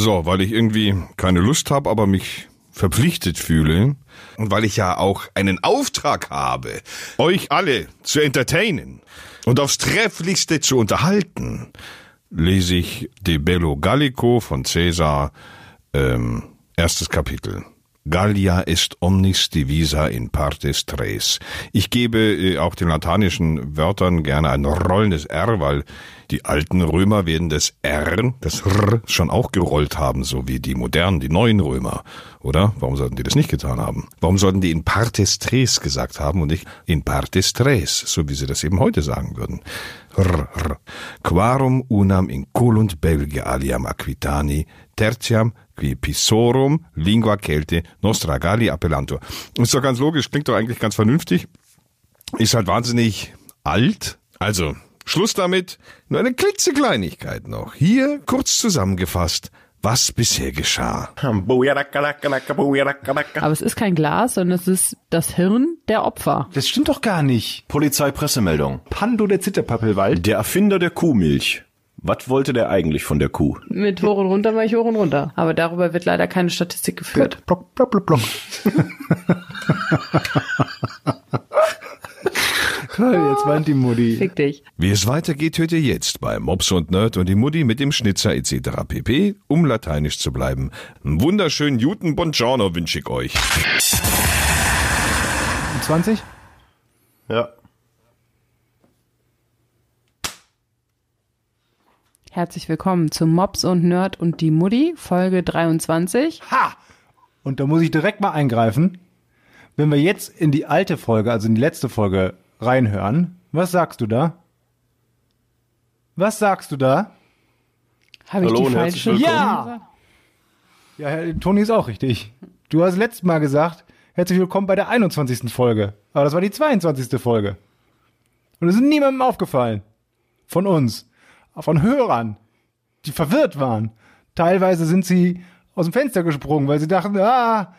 So, weil ich irgendwie keine Lust habe, aber mich verpflichtet fühle und weil ich ja auch einen Auftrag habe, euch alle zu entertainen und aufs trefflichste zu unterhalten, lese ich De Bello Gallico von Caesar, ähm, erstes Kapitel. Gallia est omnis divisa in partes tres. Ich gebe äh, auch den lateinischen Wörtern gerne ein rollendes R, weil die alten Römer werden das R, das R schon auch gerollt haben, so wie die modernen, die neuen Römer, oder? Warum sollten die das nicht getan haben? Warum sollten die in partes tres gesagt haben und nicht in partes tres, so wie sie das eben heute sagen würden? R, R. Quarum unam in colunt Belgia aliam aquitani, tertiam wie Pisorum, Lingua Celte, Nostra Galli Appellantur. Ist doch ganz logisch, klingt doch eigentlich ganz vernünftig. Ist halt wahnsinnig alt. Also, Schluss damit. Nur eine klitzekleinigkeit noch. Hier kurz zusammengefasst, was bisher geschah. Aber es ist kein Glas, sondern es ist das Hirn der Opfer. Das stimmt doch gar nicht. Polizeipressemeldung. Pando der Zitterpappelwald. Der Erfinder der Kuhmilch. Was wollte der eigentlich von der Kuh? Mit hoch und runter war ich hoch und runter. Aber darüber wird leider keine Statistik geführt. Block, block, block. Toll, jetzt weint die Mutti. Fick dich. Wie es weitergeht, hört ihr jetzt bei Mops und Nerd und die Mutti mit dem Schnitzer etc. pp. Um lateinisch zu bleiben. Einen wunderschönen Juten Buongiorno wünsche ich euch. 20? Ja. Herzlich willkommen zu Mops und Nerd und die Mutti, Folge 23. Ha! Und da muss ich direkt mal eingreifen. Wenn wir jetzt in die alte Folge, also in die letzte Folge reinhören, was sagst du da? Was sagst du da? Habe ich Hallo die und herzlich falsche? willkommen. Ja! Ja, Herr- Toni ist auch richtig. Du hast letztes Mal gesagt, herzlich willkommen bei der 21. Folge. Aber das war die 22. Folge. Und es ist niemandem aufgefallen. Von uns. Von Hörern, die verwirrt waren. Teilweise sind sie aus dem Fenster gesprungen, weil sie dachten, ah,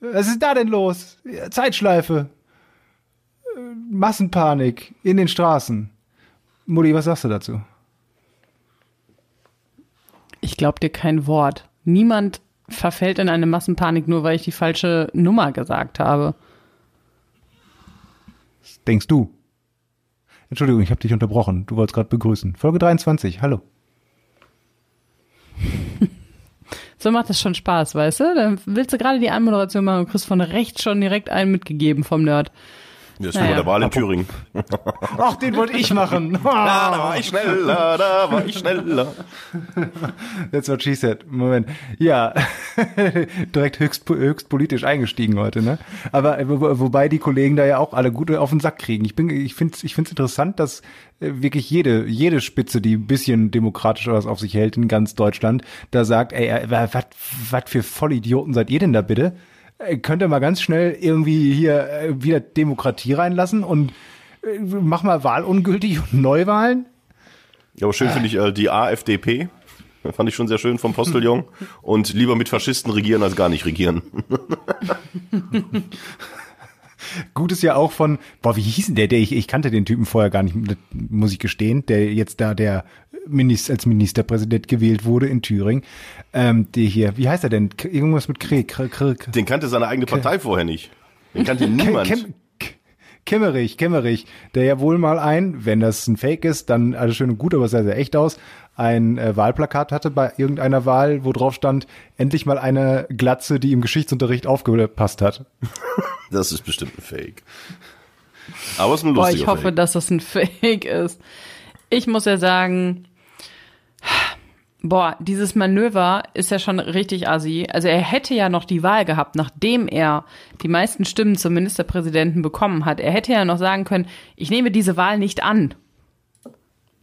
was ist da denn los? Zeitschleife. Äh, Massenpanik in den Straßen. Mutti, was sagst du dazu? Ich glaube dir kein Wort. Niemand verfällt in eine Massenpanik, nur weil ich die falsche Nummer gesagt habe. Was denkst du? Entschuldigung, ich habe dich unterbrochen. Du wolltest gerade begrüßen. Folge 23, hallo. So macht das schon Spaß, weißt du? Dann willst du gerade die Anmoderation machen und kriegst von rechts schon direkt einen mitgegeben vom Nerd. Das ist Naja. bei der Wahl in Thüringen. Ach, den wollte ich machen. da war ich schneller, da war ich schneller. That's what she said. Moment. Ja, direkt höchst, höchst politisch eingestiegen heute, ne? Aber äh, wo, wobei die Kollegen da ja auch alle gut auf den Sack kriegen. Ich bin, ich finde, ich finde es interessant, dass äh, wirklich jede, jede Spitze, die ein bisschen demokratisch was auf sich hält in ganz Deutschland, da sagt, ey, äh, was, was für Vollidioten seid ihr denn da bitte? Äh, Könnt ihr mal ganz schnell irgendwie hier äh, wieder Demokratie reinlassen und äh, mach mal wahlungültig und Neuwahlen? Ja, aber schön finde ich äh, die AfDP. Fand ich schon sehr schön vom Postillon. Und lieber mit Faschisten regieren als gar nicht regieren. Gut ist ja auch von, boah, wie hieß denn der, der ich, ich kannte den Typen vorher gar nicht, muss ich gestehen, der jetzt da der Minister, als Ministerpräsident gewählt wurde in Thüringen. Ähm, der hier, wie heißt er denn? Irgendwas mit Krieg. Den kannte seine eigene Partei vorher nicht. Den kannte niemand. Kem, Kemmerich, Kemmerich, der ja wohl mal ein, wenn das ein Fake ist, dann alles schön und gut, aber es sah sehr echt aus, ein äh, Wahlplakat hatte bei irgendeiner Wahl, wo drauf stand, endlich mal eine Glatze, die im Geschichtsunterricht aufgepasst hat. Das ist bestimmt ein Fake. Aber es ist ein Boah, lustiger ich hoffe, Fake. dass das ein Fake ist. Ich muss ja sagen, boah, dieses Manöver ist ja schon richtig assi. Also er hätte ja noch die Wahl gehabt, nachdem er die meisten Stimmen zum Ministerpräsidenten bekommen hat. Er hätte ja noch sagen können, ich nehme diese Wahl nicht an.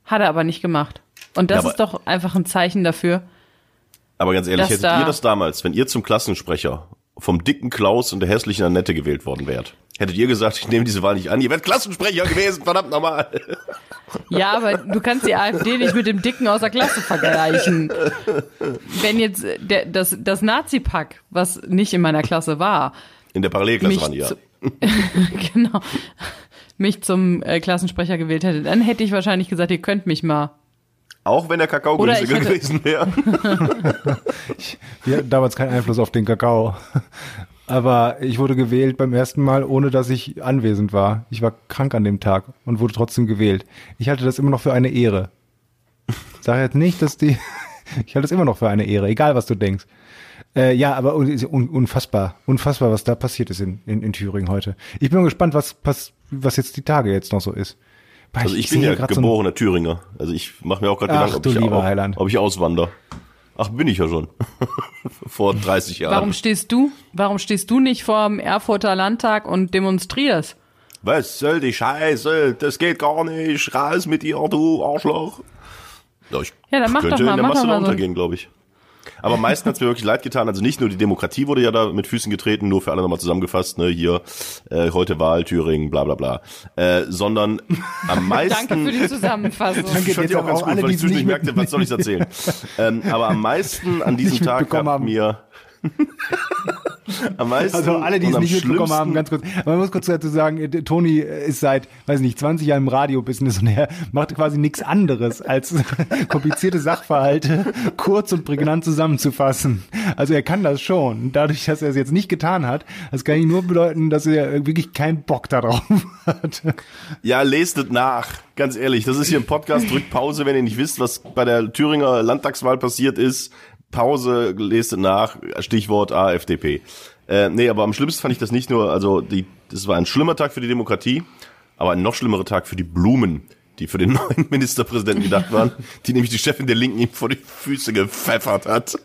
Hat er aber nicht gemacht. Und das Ja, ist doch einfach ein Zeichen dafür. Aber ganz ehrlich, hättet da- ihr das damals, wenn ihr zum Klassensprecher vom dicken Klaus und der hässlichen Annette gewählt worden wärt, hättet ihr gesagt, ich nehme diese Wahl nicht an, ihr wärt Klassensprecher gewesen, verdammt nochmal. Ja, aber du kannst die AfD nicht mit dem Dicken aus der Klasse vergleichen. Wenn jetzt der, das, das Nazi-Pack, was nicht in meiner Klasse war, In der Parallelklasse waren die ja. zu, genau, mich zum äh, Klassensprecher gewählt hätte, dann hätte ich wahrscheinlich gesagt, ihr könnt mich mal. Auch wenn der Kakao günstiger ich gewesen wäre. Wir hatten damals keinen Einfluss auf den Kakao. Aber ich wurde gewählt beim ersten Mal, ohne dass ich anwesend war. Ich war krank an dem Tag und wurde trotzdem gewählt. Ich halte das immer noch für eine Ehre. Sag jetzt nicht, dass die. Ich halte es immer noch für eine Ehre, egal was du denkst. Äh, ja, aber un un unfassbar, unfassbar, was da passiert ist in, in, in Thüringen heute. Ich bin gespannt, was, was, was jetzt die Tage jetzt noch so ist. Boah, Also ich bin sehe ja grad so geborener Thüringer. Also ich mache mir auch gerade Gedanken, ob ich, lieber auch, ob ich auswander. Ach, bin ich ja schon. Vor 30 Jahren. Warum stehst du? Warum stehst du nicht vor dem Erfurter Landtag und demonstrierst? Was soll die Scheiße? Das geht gar nicht. Raus mit dir, du Arschloch. Ja, ich Ja, dann mach könnte doch mal, in der Masse da mal so. untergehen, glaube ich. Aber am meisten hat's mir wirklich leid getan. Also nicht nur die Demokratie wurde ja da mit Füßen getreten, nur für alle nochmal zusammengefasst, ne, hier, äh, heute Wahl, Thüringen, bla bla bla. Äh, sondern am meisten. Danke für die Zusammenfassung. Danke. Ich fand die auch ganz auch gut, alle, weil ich zwischendurch merkte, was soll ich erzählen. ähm, aber am meisten an diesem Tag hat haben. mir am meisten Also alle, die es nicht mitbekommen haben, ganz kurz. Aber man muss kurz dazu sagen, äh, Toni ist seit, weiß nicht, 20 Jahren im Radiobusiness und er macht quasi nichts anderes, als komplizierte Sachverhalte kurz und prägnant zusammenzufassen. Also er kann das schon. Dadurch, dass er es jetzt nicht getan hat, das kann ich nur bedeuten, dass er wirklich keinen Bock darauf hat. Ja, lest es nach. Ganz ehrlich, das ist hier ein Podcast. Drückt Pause, wenn ihr nicht wisst, was bei der Thüringer Landtagswahl passiert ist. Pause, lest es nach. Stichwort AfDP. Äh, nee, aber am schlimmsten fand ich das nicht nur, also die, das war ein schlimmer Tag für die Demokratie, aber ein noch schlimmerer Tag für die Blumen, die für den neuen Ministerpräsidenten gedacht waren, die nämlich die Chefin der Linken ihm vor die Füße gepfeffert hat.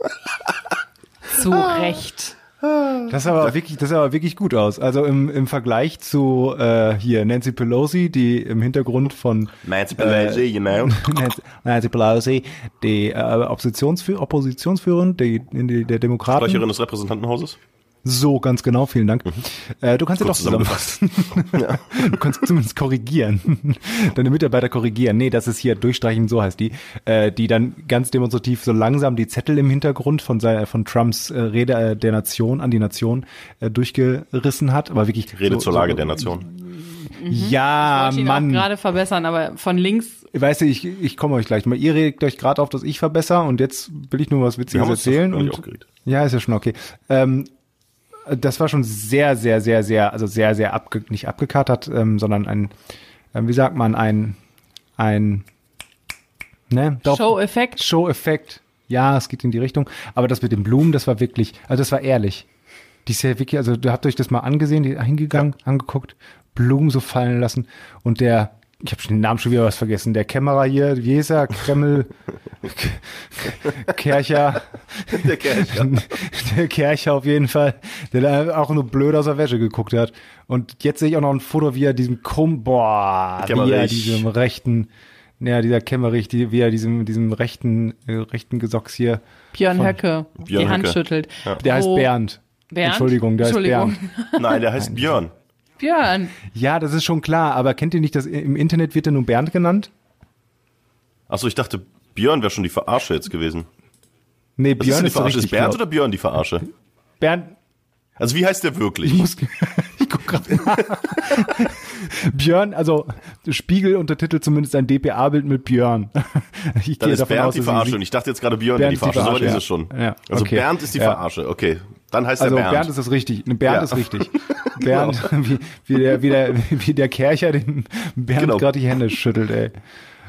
Zu Recht. Das sah aber wirklich, das sah aber wirklich gut aus. Also im, im Vergleich zu äh, hier Nancy Pelosi, die im Hintergrund von Nancy Pelosi, you know. Nancy, Nancy Pelosi, die äh, Oppositionsführ Oppositionsführerin die, die, der Demokraten. Sprecherin des Repräsentantenhauses. So, ganz genau, vielen Dank. Äh, du kannst ja doch zusammenfassen. Du kannst zumindest korrigieren. Deine Mitarbeiter korrigieren. Nee, das ist hier durchstreichen, so heißt die. Äh, die dann ganz demonstrativ so langsam die Zettel im Hintergrund von, seiner, von Trumps äh, Rede äh, der Nation an die Nation äh, durchgerissen hat. Aber wirklich. Rede so, zur Lage so, der Nation. Ja, wollte ihn auch Mann. gerade verbessern, aber von links Weißt du, ich, ich komme euch gleich mal. Ihr redet euch gerade auf, dass ich verbessere und jetzt will ich nur was Witziges erzählen. Und, ja, ist ja schon okay. Ähm, das war schon sehr, sehr, sehr, sehr, also sehr, sehr abge, nicht abgekatert, ähm, sondern ein, ähm, wie sagt man, ein, ein, ne? Doch, Show-Effekt. Show-Effekt. Ja, es geht in die Richtung. Aber das mit den Blumen, das war wirklich, also das war ehrlich. Die ist ja wirklich, also du habt euch das mal angesehen, die hingegangen, angeguckt, Blumen so fallen lassen und der, ich habe den Namen schon wieder was vergessen, der Kämmerer hier, wie hieß er? Kreml, Kercher, Der Kercher. der Kercher auf jeden Fall, der da auch nur blöd aus der Wäsche geguckt hat. Und jetzt sehe ich auch noch ein Foto, wie er diesem Kum, boah, wie er diesem rechten, ja, dieser Kämmerich, die, wie er diesem, diesem rechten, äh, rechten Gesocks hier, Björn Von- Höcke Björn die Hand Höcke. schüttelt. der heißt Bernd. Bernd? Entschuldigung, der Entschuldigung. heißt Bernd. Nein, der heißt Björn. Björn. Ja, das ist schon klar, aber kennt ihr nicht, dass im Internet wird er nur Bernd genannt? Achso, ich dachte, Björn wäre schon die Verarsche jetzt gewesen. Nee, Was ist Björn die ist so Verarsche? Ist Bernd oder Björn die Verarsche? Bernd, Also wie heißt der wirklich? ich muss, ich guck gerade nach. Björn, also Spiegel untertitelt zumindest ein DPA-Bild mit Björn. Ich Dann gehe ist davon Bernd aus, die Verarsche und ich dachte jetzt gerade Björn wäre die Bernd ist die Verarsche. Soweit Verarsche, ist es schon. ja. Ja, Also okay. Bernd ist die Ja. Verarsche. Okay, dann heißt Also er Bernd. Bernd. ist es richtig. Bernd Ja. ist richtig. Bernd, wie, wie, der, wie, der, wie der Kercher den Bernd Genau. gerade die Hände schüttelt, ey.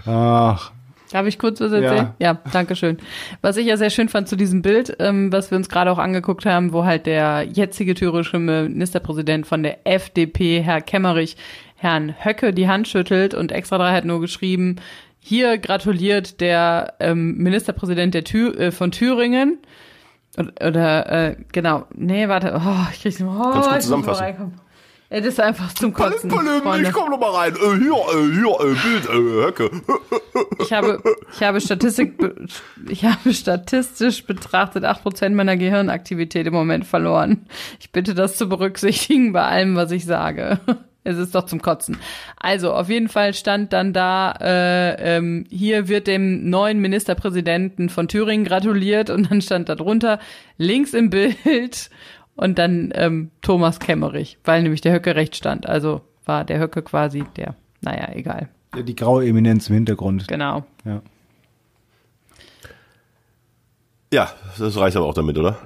Ach, Darf ich kurz was erzählen? Ja. danke schön. Was ich ja sehr schön fand zu diesem Bild, ähm, was wir uns gerade auch angeguckt haben, wo halt der jetzige thürische Ministerpräsident von der FDP, Herr Kemmerich, Herrn Höcke die Hand schüttelt und extra drei hat nur geschrieben, hier gratuliert der ähm, Ministerpräsident der Thü äh, von Thüringen. Oder, oder äh, genau, nee, warte, oh, ich krieg's nicht mehr. Oh, Kannst du zusammenfassen? Ey, das ist einfach zum Kotzen. Palim, Freunde. ich komm noch mal rein. Äh, hier, äh, hier, äh, Bild, äh, Höcke. Ich habe, ich habe Statistik, ich habe statistisch betrachtet 8% meiner Gehirnaktivität im Moment verloren. Ich bitte das zu berücksichtigen bei allem, was ich sage. Es ist doch zum Kotzen. Also, auf jeden Fall stand dann da, äh, ähm, hier wird dem neuen Ministerpräsidenten von Thüringen gratuliert und dann stand da drunter, links im Bild und dann ähm, Thomas Kemmerich, weil nämlich der Höcke rechts stand. Also war der Höcke quasi der, naja, egal. die graue Eminenz im Hintergrund. Genau. Ja. Ja, das reicht aber auch damit, oder?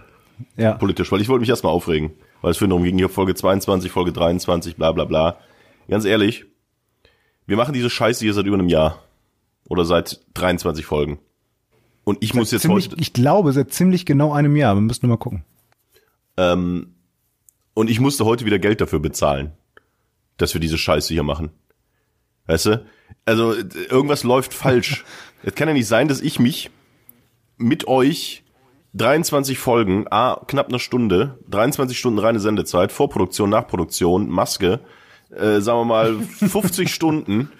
Ja. Politisch, weil ich wollte mich erstmal aufregen. Weil es für darum ging, hier Folge 22, Folge 23, bla bla bla. Ganz ehrlich, wir machen diese Scheiße hier seit über einem Jahr. Oder seit 23 Folgen. Und ich muss jetzt ziemlich, heute. ich glaube, seit ziemlich genau einem Jahr. Wir müssen mal gucken. Ähm, und ich musste heute wieder Geld dafür bezahlen, dass wir diese Scheiße hier machen. Weißt du? Also irgendwas läuft falsch. Es kann ja nicht sein, dass ich mich mit euch 23 Folgen, a knapp eine Stunde, 23 Stunden reine Sendezeit, Vorproduktion, Nachproduktion, Maske, äh, sagen wir mal 50 Stunden,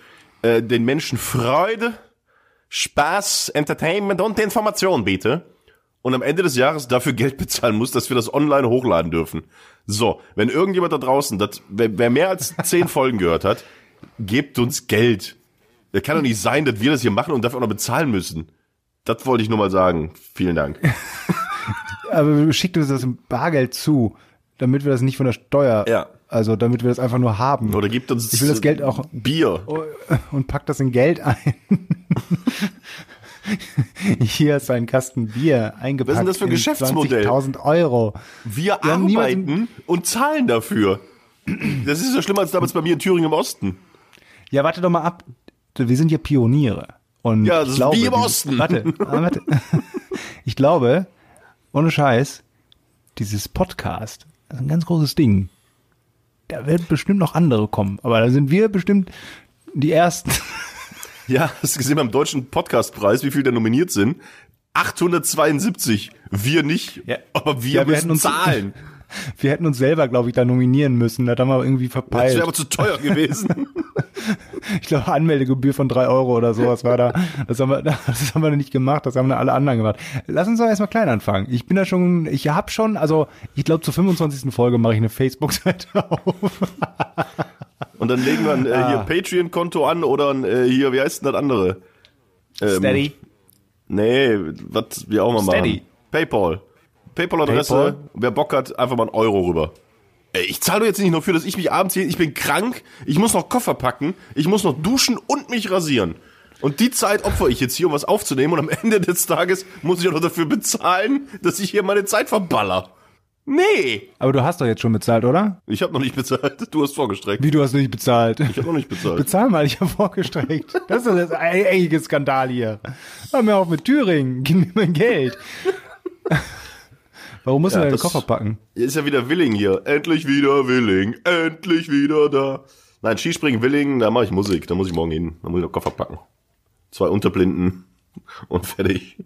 äh, den Menschen Freude, Spaß, Entertainment und Information biete und am Ende des Jahres dafür Geld bezahlen muss, dass wir das online hochladen dürfen. So, wenn irgendjemand da draußen, das, wer, wer mehr als zehn Folgen gehört hat, gebt uns Geld. Das kann doch nicht sein, dass wir das hier machen und dafür auch noch bezahlen müssen. Das wollte ich nur mal sagen. Vielen Dank. Aber schickt uns das im Bargeld zu, damit wir das nicht von der Steuer, Ja. also damit wir das einfach nur haben. Oder gebt uns Ich will das Geld auch Bier. und packt das in Geld ein. Hier ist ein Kasten Bier eingepackt. Was ist denn das für ein in Geschäftsmodell? 20.000 Euro. Wir Wir arbeiten und zahlen dafür. Das ist so schlimmer als damals bei mir in Thüringen im Osten. Ja, warte doch mal ab. Wir sind ja Pioniere. Und Ja, ich das ist glaube, wie im Osten. Warte, warte. Ich glaube, ohne Scheiß, dieses Podcast, das ist ein ganz großes Ding. Da werden bestimmt noch andere kommen. Aber da sind wir bestimmt die Ersten. Ja, hast du gesehen beim deutschen Podcastpreis, wie viel da nominiert sind? 872. Wir nicht, Ja. aber wir Ja, wir müssen uns- zahlen. Wir hätten uns selber, glaube ich, da nominieren müssen. Das haben wir irgendwie Das verpeilt. wäre aber zu teuer gewesen. Ich glaube, Anmeldegebühr von drei Euro oder sowas war da. Das haben, wir, das haben wir nicht gemacht, das haben da alle anderen gemacht. Lass uns doch erstmal klein anfangen. Ich bin da schon, ich habe schon, also ich glaube zur 25. Folge mache ich eine Facebook-Seite auf. Und dann legen wir ein äh, hier Ah. Patreon-Konto an oder ein, äh, hier, wie heißt denn das andere? Ähm, Nee, was wir auch mal Steady. machen. Paypal. Paypal-Adresse. Paypal. Wer Bock hat, einfach mal einen Euro rüber. Ey, ich zahle doch jetzt nicht nur für, dass ich mich abends hier, ich bin krank, ich muss noch Koffer packen, ich muss noch duschen und mich rasieren. Und die Zeit opfer ich jetzt hier, um was aufzunehmen und am Ende des Tages muss ich auch noch dafür bezahlen, dass ich hier meine Zeit verballer. Nee, Aber du hast doch jetzt schon bezahlt, oder? ich habe noch nicht bezahlt, du hast vorgestreckt. Wie, du hast nicht bezahlt? Ich habe noch nicht bezahlt. Bezahl mal, ich habe vorgestreckt. Das ist das eigentliche Skandal hier. Hör mir auf mit Thüringen, gib mir mein Geld. Warum musst Ja, du deinen das- Koffer packen? Ist ja wieder Willing hier. Endlich wieder Willing. Endlich wieder da. Nein, Skispringen Willing, da mache ich Musik. Da muss ich morgen hin. Da muss ich noch Koffer packen. Zwei Unterblinden und fertig.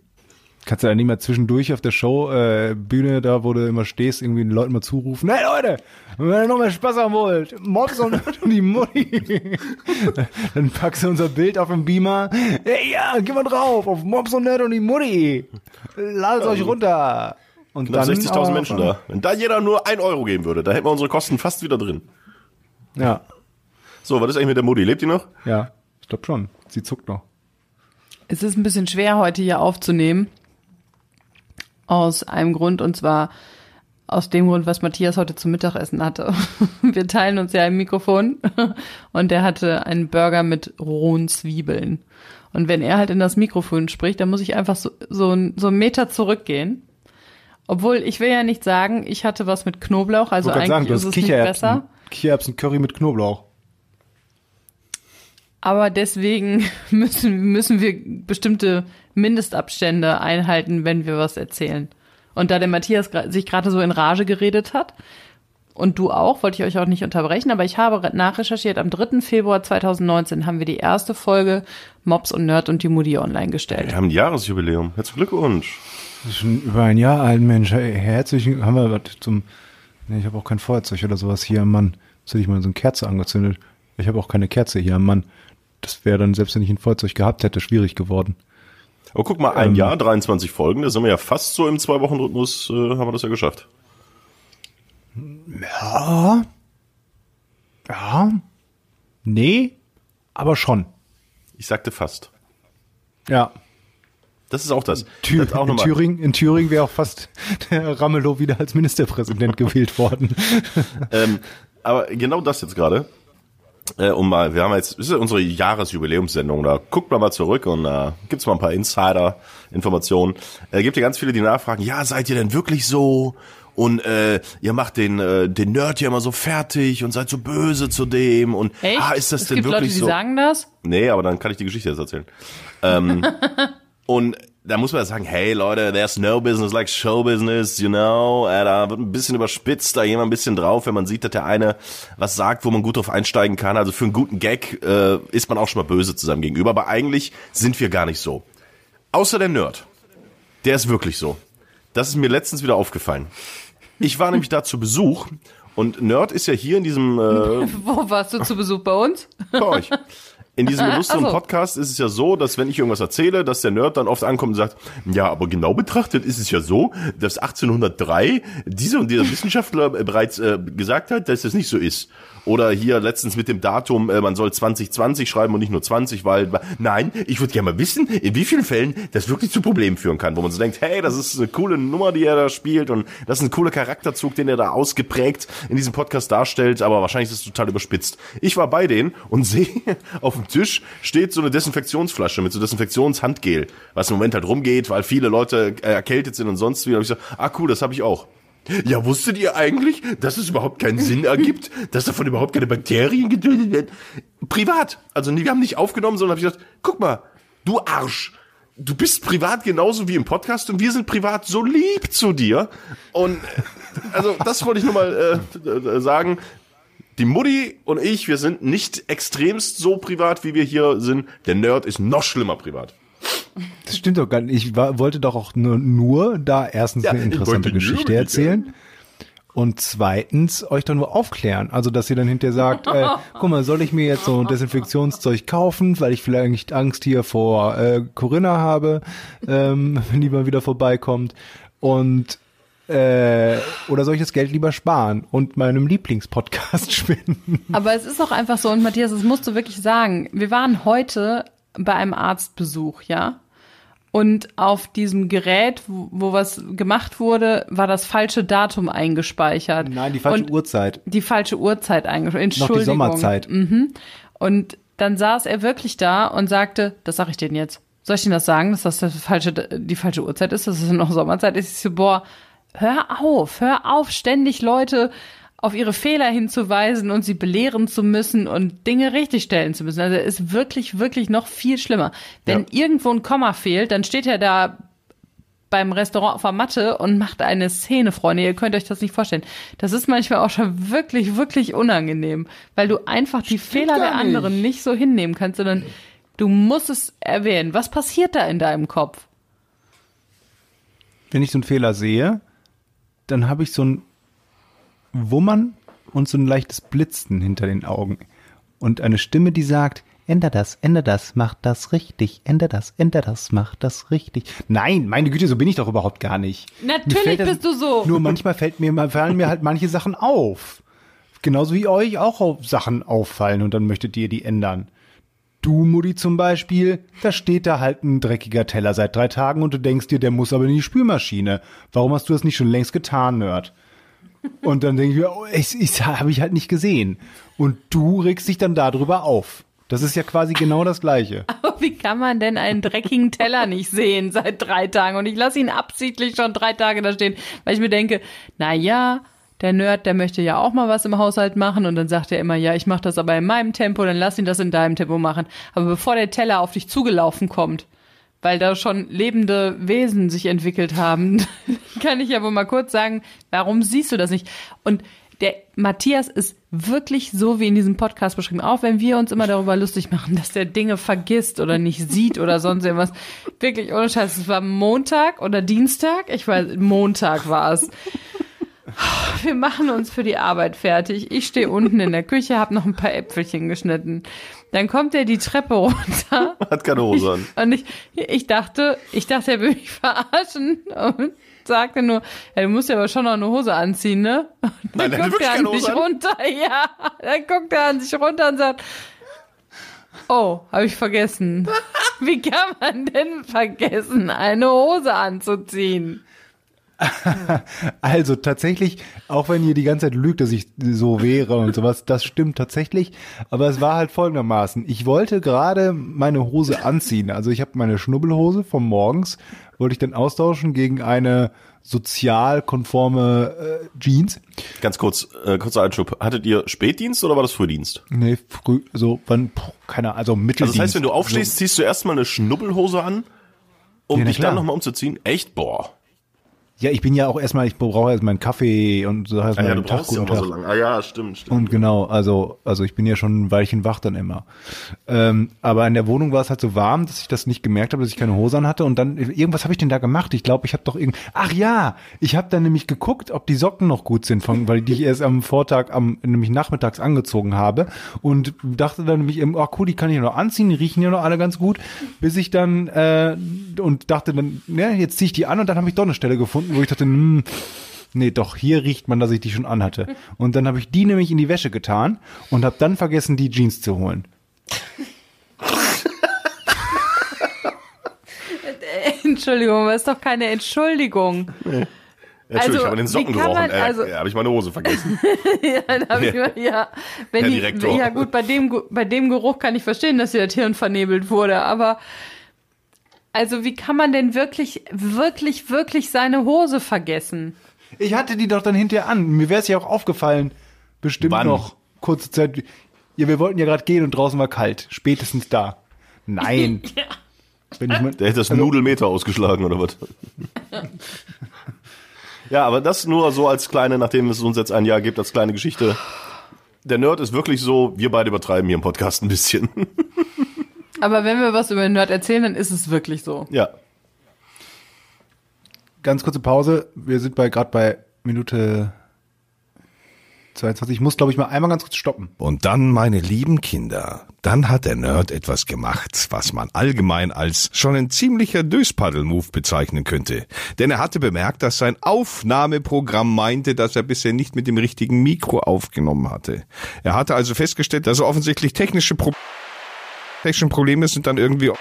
Kannst du da nicht mal zwischendurch auf der Show, äh, Bühne, da wo du immer stehst, irgendwie den Leuten mal zurufen, hey Leute, wenn ihr noch mehr Spaß haben wollt, Mobs und, und die Mutti. Dann packst du unser Bild auf den Beamer, hey, ja, geh mal drauf, auf Mobs und Nerd und die Mutti. Ladet euch runter. Und Knapp dann 60.000 aber- Menschen da. Wenn da jeder nur ein Euro geben würde, da hätten wir unsere Kosten fast wieder drin. Ja, So, was ist eigentlich mit der Mutti? Lebt die noch? ja, ich glaube schon. Sie zuckt noch. Es ist ein bisschen schwer, heute hier aufzunehmen. Aus einem Grund, und zwar aus dem Grund, was Matthias heute zum Mittagessen hatte. Wir teilen uns ja ein Mikrofon und der hatte einen Burger mit rohen Zwiebeln. Und wenn er halt in das Mikrofon spricht, dann muss ich einfach so, so, so einen Meter zurückgehen. Obwohl, ich will ja nicht sagen, ich hatte was mit Knoblauch, also eigentlich sagen, du ist hast es nicht besser. Kichererbsen Curry mit Knoblauch. Aber deswegen müssen, müssen wir bestimmte Mindestabstände einhalten, wenn wir was erzählen. Und da der Matthias sich gerade so in Rage geredet hat, und du auch, wollte ich euch auch nicht unterbrechen, aber ich habe nachrecherchiert, am 3. Februar 2019 haben wir die erste Folge Mops und Nerd und die Mutti online gestellt. Wir haben ein Jahresjubiläum. Herzlichen Glückwunsch. Das ist schon über ein Jahr alt, Mensch. Hey, herzlich, haben wir was zum. Nee, ich habe auch kein Feuerzeug oder sowas hier am Mann. Jetzt hätte ich mal so eine Kerze angezündet. Ich habe auch keine Kerze hier am Mann. Das wäre dann, selbst wenn ich ein Feuerzeug gehabt hätte, schwierig geworden. Aber guck mal, ein Ähm. Jahr, 23 Folgen, da sind wir ja fast so im Zwei-Wochen-Rhythmus, äh, haben wir das ja geschafft. Ja. Ja. Nee, aber schon. Ich sagte fast. Ja. Das ist auch das. Thür das auch in. Thüringen, in Thüringen wäre auch fast der Ramelow wieder als Ministerpräsident gewählt worden. Ähm, aber genau das jetzt gerade. äh, um mal, wir haben jetzt, das ist ja unsere Jahresjubiläumssendung, da guckt man mal zurück und da äh, gibt's mal ein paar Insider-Informationen. Äh, gibt ja ganz viele, die nachfragen, ja, seid ihr denn wirklich so? Und äh, ihr macht den, äh, den Nerd ja immer so fertig und seid so böse zu dem und Echt? ah, ist das es denn gibt wirklich Leute, die so? sagen das? Nee, aber dann kann ich die Geschichte jetzt erzählen. Ähm, und da muss man ja sagen, hey Leute, there's no business like show business, you know. Äh, da wird ein bisschen überspitzt, da jemand ein bisschen drauf, wenn man sieht, dass der eine was sagt, wo man gut drauf einsteigen kann. Also für einen guten Gag äh, ist man auch schon mal böse zusammen gegenüber. Aber eigentlich sind wir gar nicht so. Außer der Nerd. Der ist wirklich so. Das ist mir letztens wieder aufgefallen. Ich war nämlich da zu Besuch und Nerd ist ja hier in diesem äh, Wo warst du zu Besuch bei uns? bei euch. In diesem illustren so. Podcast ist es ja so, dass wenn ich irgendwas erzähle, dass der Nerd dann oft ankommt und sagt, ja, aber genau betrachtet ist es ja so, dass 1803 dieser und dieser Wissenschaftler bereits äh, gesagt hat, dass es nicht so ist. Oder hier letztens mit dem Datum, äh, man soll 2020 schreiben und nicht nur 20, weil, nein, ich würde gerne mal wissen, in wie vielen Fällen das wirklich zu Problemen führen kann, wo man so denkt, hey, das ist eine coole Nummer, die er da spielt und das ist ein cooler Charakterzug, den er da ausgeprägt in diesem Podcast darstellt, aber wahrscheinlich ist es total überspitzt. Ich war bei denen und sehe, auf dem Tisch steht so eine Desinfektionsflasche mit so Desinfektionshandgel, was im Moment halt rumgeht, weil viele Leute äh, erkältet sind und sonst wie. Da hab ich so, ah cool, das habe ich auch. Ja, wusstet ihr eigentlich, dass es überhaupt keinen Sinn ergibt, dass davon überhaupt keine Bakterien getötet werden? Privat. Also wir haben nicht aufgenommen, sondern hab ich gesagt, guck mal, du Arsch. Du bist privat genauso wie im Podcast und wir sind privat so lieb zu dir. Und äh, also das wollte ich nur mal äh, äh, sagen. Die Mutti und ich, wir sind nicht extremst so privat, wie wir hier sind. Der Nerd ist noch schlimmer privat. Das stimmt doch gar nicht. Ich war, wollte doch auch nur, nur da erstens Ja, eine interessante Geschichte erzählen. Und zweitens euch doch nur aufklären. Also, dass ihr dann hinterher sagt, äh, guck mal, soll ich mir jetzt so ein Desinfektionszeug kaufen, weil ich vielleicht Angst hier vor äh, Corinna habe, ähm, wenn die mal wieder vorbeikommt. Und äh, oder soll ich das Geld lieber sparen und meinem Lieblingspodcast spenden? Aber es ist auch einfach so, und Matthias, das musst du wirklich sagen. Wir waren heute bei einem Arztbesuch, ja? Und auf diesem Gerät, wo, wo was gemacht wurde, war das falsche Datum eingespeichert. Nein, die falsche und Uhrzeit. Die falsche Uhrzeit eingespeichert. Noch die Entschuldigung. Sommerzeit. Und dann saß er wirklich da und sagte, das sag ich denen jetzt. Soll ich Ihnen das sagen, dass das, das falsche, die falsche Uhrzeit ist, dass es noch Sommerzeit ist? Ich so, boah, hör auf, hör auf, ständig Leute auf ihre Fehler hinzuweisen und sie belehren zu müssen und Dinge richtigstellen zu müssen. Also ist wirklich, wirklich noch viel schlimmer. Wenn irgendwo ein Komma fehlt, dann steht er da beim Restaurant auf der Matte und macht eine Szene, Freunde. Ihr könnt euch das nicht vorstellen. Das ist manchmal auch schon wirklich, wirklich unangenehm, weil du einfach die Fehler der nicht. anderen nicht so hinnehmen kannst, sondern du musst es erwähnen. Was passiert da in deinem Kopf? wenn ich so einen Fehler sehe, dann habe ich so ein Wummern und so ein leichtes Blitzen hinter den Augen. Und eine Stimme, die sagt, änder das, änder das, mach das richtig, änder das, änder das, mach das richtig. Nein, meine Güte, so bin ich doch überhaupt gar nicht. Natürlich bist du so. Nur manchmal fällt mir, fallen mir halt manche Sachen auf. Genauso wie euch auch Sachen auffallen und dann möchtet ihr die ändern. Du, Mutti zum Beispiel, da steht da halt ein dreckiger Teller seit drei Tagen und du denkst dir, der muss aber in die Spülmaschine. Warum hast du das nicht schon längst getan, Nerd? Und dann denke ich mir, oh, ich, ich habe ich halt nicht gesehen. Und du regst dich dann darüber auf. Das ist ja quasi genau das Gleiche. Aber wie kann man denn einen dreckigen Teller nicht sehen seit drei Tagen? Und ich lasse ihn absichtlich schon drei Tage da stehen, weil ich mir denke, na ja, der Nerd, der möchte ja auch mal was im Haushalt machen und dann sagt er immer, ja, ich mache das aber in meinem Tempo, dann lass ihn das in deinem Tempo machen. Aber bevor der Teller auf dich zugelaufen kommt, weil da schon lebende Wesen sich entwickelt haben, kann ich ja wohl mal kurz sagen, warum siehst du das nicht? Und der Matthias ist wirklich so wie in diesem Podcast beschrieben, auch wenn wir uns immer darüber lustig machen, dass der Dinge vergisst oder nicht sieht oder sonst irgendwas. Wirklich ohne Scheiß. Es war Montag oder Dienstag? Ich weiß, Montag war es. Wir machen uns für die Arbeit fertig. Ich stehe unten in der Küche, habe noch ein paar Äpfelchen geschnitten. Dann kommt er die Treppe runter Hat keine Hose an. und ich, ich dachte, ich dachte, er will mich verarschen und sagte nur, ja, du musst ja aber schon noch eine Hose anziehen, ne? Und Nein, dann hat guckt er an sich runter, ja. Dann guckt er an sich runter und sagt, oh, habe ich vergessen. Wie kann man denn vergessen, eine Hose anzuziehen? Also tatsächlich, auch wenn ihr die ganze Zeit lügt, dass ich so wäre und sowas, das stimmt tatsächlich. Aber es war halt folgendermaßen. Ich wollte gerade meine Hose anziehen. Also ich habe meine Schnubbelhose vom Morgens, wollte ich dann austauschen gegen eine sozial konforme äh, Jeans. Ganz kurz, äh, kurzer Einschub. Hattet ihr Spätdienst oder war das Frühdienst? Nee, früh, so, wann, puh, keine Ahnung, also Mitteldienst. Also das heißt, wenn du aufstehst, ziehst du erstmal eine Schnubbelhose an, um Ja, dich klar. dann nochmal umzuziehen? Echt? Boah. Ja, ich bin ja auch erstmal, ich brauche erstmal einen Kaffee und so heißt Ah, ja, meinen du Tag, brauchst ja Tag. so lange. Ah ja, stimmt, stimmt. Und genau, also, also ich bin ja schon ein Weilchen wach dann immer. Ähm, aber in der Wohnung war es halt so warm, dass ich das nicht gemerkt habe, dass ich keine Hose an hatte. Und dann, irgendwas habe ich denn da gemacht? Ich glaube, ich habe doch irgend. Ach ja, ich habe dann nämlich geguckt, ob die Socken noch gut sind, von, weil die ich erst am Vortag, am, nämlich nachmittags angezogen habe. Und dachte dann nämlich, eben, ach cool, die kann ich noch anziehen, die riechen ja noch alle ganz gut. Bis ich dann, äh, und dachte dann, ja, jetzt ziehe ich die an und dann habe ich doch eine Stelle gefunden, wo ich dachte, hm, Nee, doch, hier riecht man, dass ich die schon anhatte. Und dann habe ich die nämlich in die Wäsche getan und habe dann vergessen, die Jeans zu holen. Entschuldigung, aber ist doch keine Entschuldigung. Entschuldigung, also, ich habe in den Socken gerochen. man- äh, also- ja, habe ich meine Hose vergessen. ja, dann hab ich mal, ja, wenn Herr die, ja gut, bei dem, bei dem Geruch kann ich verstehen, dass ihr das Hirn vernebelt wurde, aber also wie kann man denn wirklich, wirklich, wirklich seine Hose vergessen? Ich hatte die doch dann hinterher an. Mir wäre es ja auch aufgefallen, bestimmt Wann? noch kurze Zeit. Ja, wir wollten ja gerade gehen und draußen war kalt. Spätestens da. Nein. Wenn ich mal, Der hätte das Also- Nudelmeter ausgeschlagen oder was? ja, aber das nur so als kleine, nachdem es uns jetzt ein Jahr gibt, als kleine Geschichte. Der Nerd ist wirklich so, wir beide übertreiben hier im Podcast ein bisschen. Aber wenn wir was über den Nerd erzählen, dann ist es wirklich so. ja. ganz kurze Pause. Wir sind bei gerade bei Minute 22. Ich muss, glaube ich, mal einmal ganz kurz stoppen. Und dann, meine lieben Kinder, dann hat der Nerd etwas gemacht, was man allgemein als schon ein ziemlicher Döspaddel-Move bezeichnen könnte. Denn er hatte bemerkt, dass sein Aufnahmeprogramm meinte, dass er bisher nicht mit dem richtigen Mikro aufgenommen hatte. Er hatte also festgestellt, dass er offensichtlich technische, Pro technische Probleme sind, dann irgendwie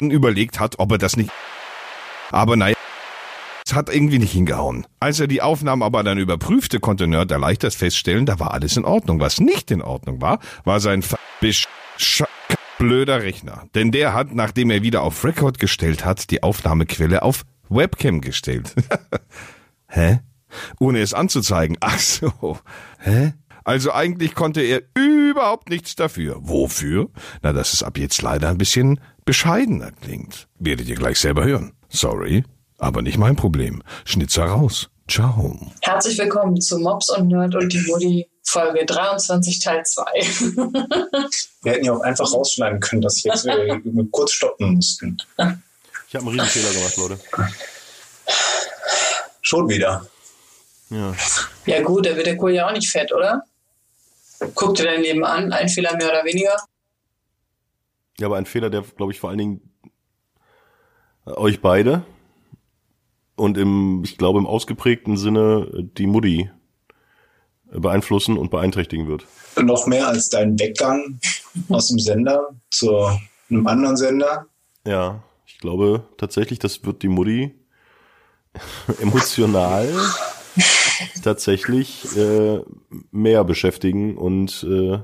überlegt hat, ob er das nicht... Aber naja, es hat irgendwie nicht hingehauen. Als er die Aufnahmen aber dann überprüfte, konnte Nerd erleichtert feststellen, da war alles in Ordnung. Was nicht in Ordnung war, war sein ver- besch- sch- blöder Rechner. Denn der hat, nachdem er wieder auf Record gestellt hat, die Aufnahmequelle auf Webcam gestellt. Hä? Ohne es anzuzeigen. Ach so. Hä? Also eigentlich konnte er überhaupt nichts dafür. Wofür? Na, dass es ab jetzt leider ein bisschen bescheidener klingt. Werdet ihr gleich selber hören. Sorry, aber nicht mein Problem. Schnitzer raus. Ciao. Herzlich willkommen zu Mops und Nerd und die Mutti Folge 23 Teil 2. Wir hätten ja auch einfach rausschneiden können, dass jetzt wir kurz stoppen mussten. Ich habe einen riesen Fehler gemacht, Leute. Schon wieder. Ja. Ja gut, da wird der Kohl ja auch nicht fett, oder? Guck dir dein Leben an, ein Fehler mehr oder weniger. Ja, aber ein Fehler, der, glaube ich, vor allen Dingen äh, euch beide und im, ich glaube, im ausgeprägten Sinne äh, die Mutti äh, beeinflussen und beeinträchtigen wird. Noch mehr als dein Weggang aus dem Sender zu einem anderen Sender. Ja, ich glaube tatsächlich, das wird die Mutti emotional tatsächlich äh, mehr beschäftigen und äh,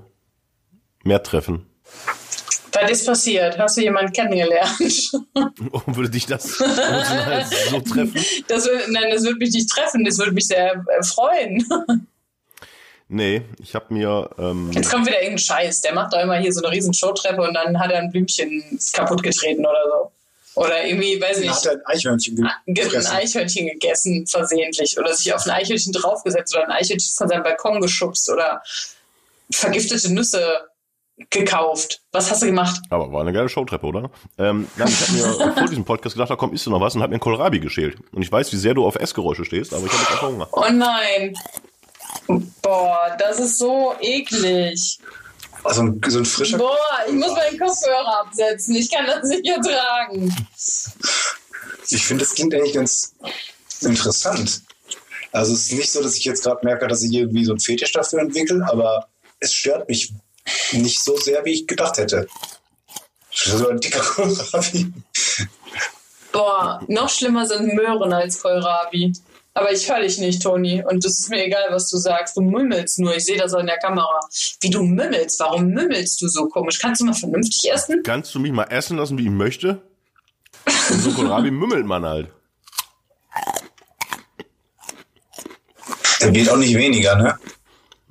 mehr treffen. Was ist passiert? Hast du jemanden kennengelernt? Oh, würde dich das emotional so treffen? Das wird, nein, das wird mich nicht treffen, das würde mich sehr äh, freuen. Nee, ich habe mir ähm, Jetzt kommt wieder irgendein Scheiß. Der macht doch immer hier so eine riesen Showtreppe und dann hat er ein Blümchen kaputt getreten oder so. Oder irgendwie, weiß ich Dann hat nicht, er ein Eichhörnchen ge- ein. Eichhörnchen gegessen versehentlich oder sich auf ein Eichhörnchen draufgesetzt oder ein Eichhörnchen von seinem Balkon geschubst oder vergiftete Nüsse gekauft. Was hast du gemacht? Aber war eine geile Showtreppe, oder? Ähm, nein, ich habe mir vor diesem Podcast gedacht, da komm, isst du noch was und hab mir einen Kohlrabi geschält. Und ich weiß, wie sehr du auf Essgeräusche stehst, aber ich habe jetzt einfach Hunger. Oh nein. Boah, das ist so eklig. Also ein, so ein frischer. Boah, ich muss meinen Kopfhörer absetzen. Ich kann das nicht ertragen. Ich finde, das klingt eigentlich ganz interessant. Also es ist nicht so, dass ich jetzt gerade merke, dass ich irgendwie so einen Fetisch dafür entwickle, aber es stört mich nicht so sehr, wie ich gedacht hätte. So ein dicker Kohlrabi. Boah, noch schlimmer sind Möhren als Kohlrabi. Aber ich höre dich nicht, Toni. Und es ist mir egal, was du sagst. Du mümmelst nur. Ich sehe das in der Kamera. Wie du mümmelst. Warum mümmelst du so komisch? Kannst du mal vernünftig essen? Kannst du mich mal essen lassen, wie ich möchte? Und so Kohlrabi mümmelt man halt. Der wird auch nicht weniger, ne?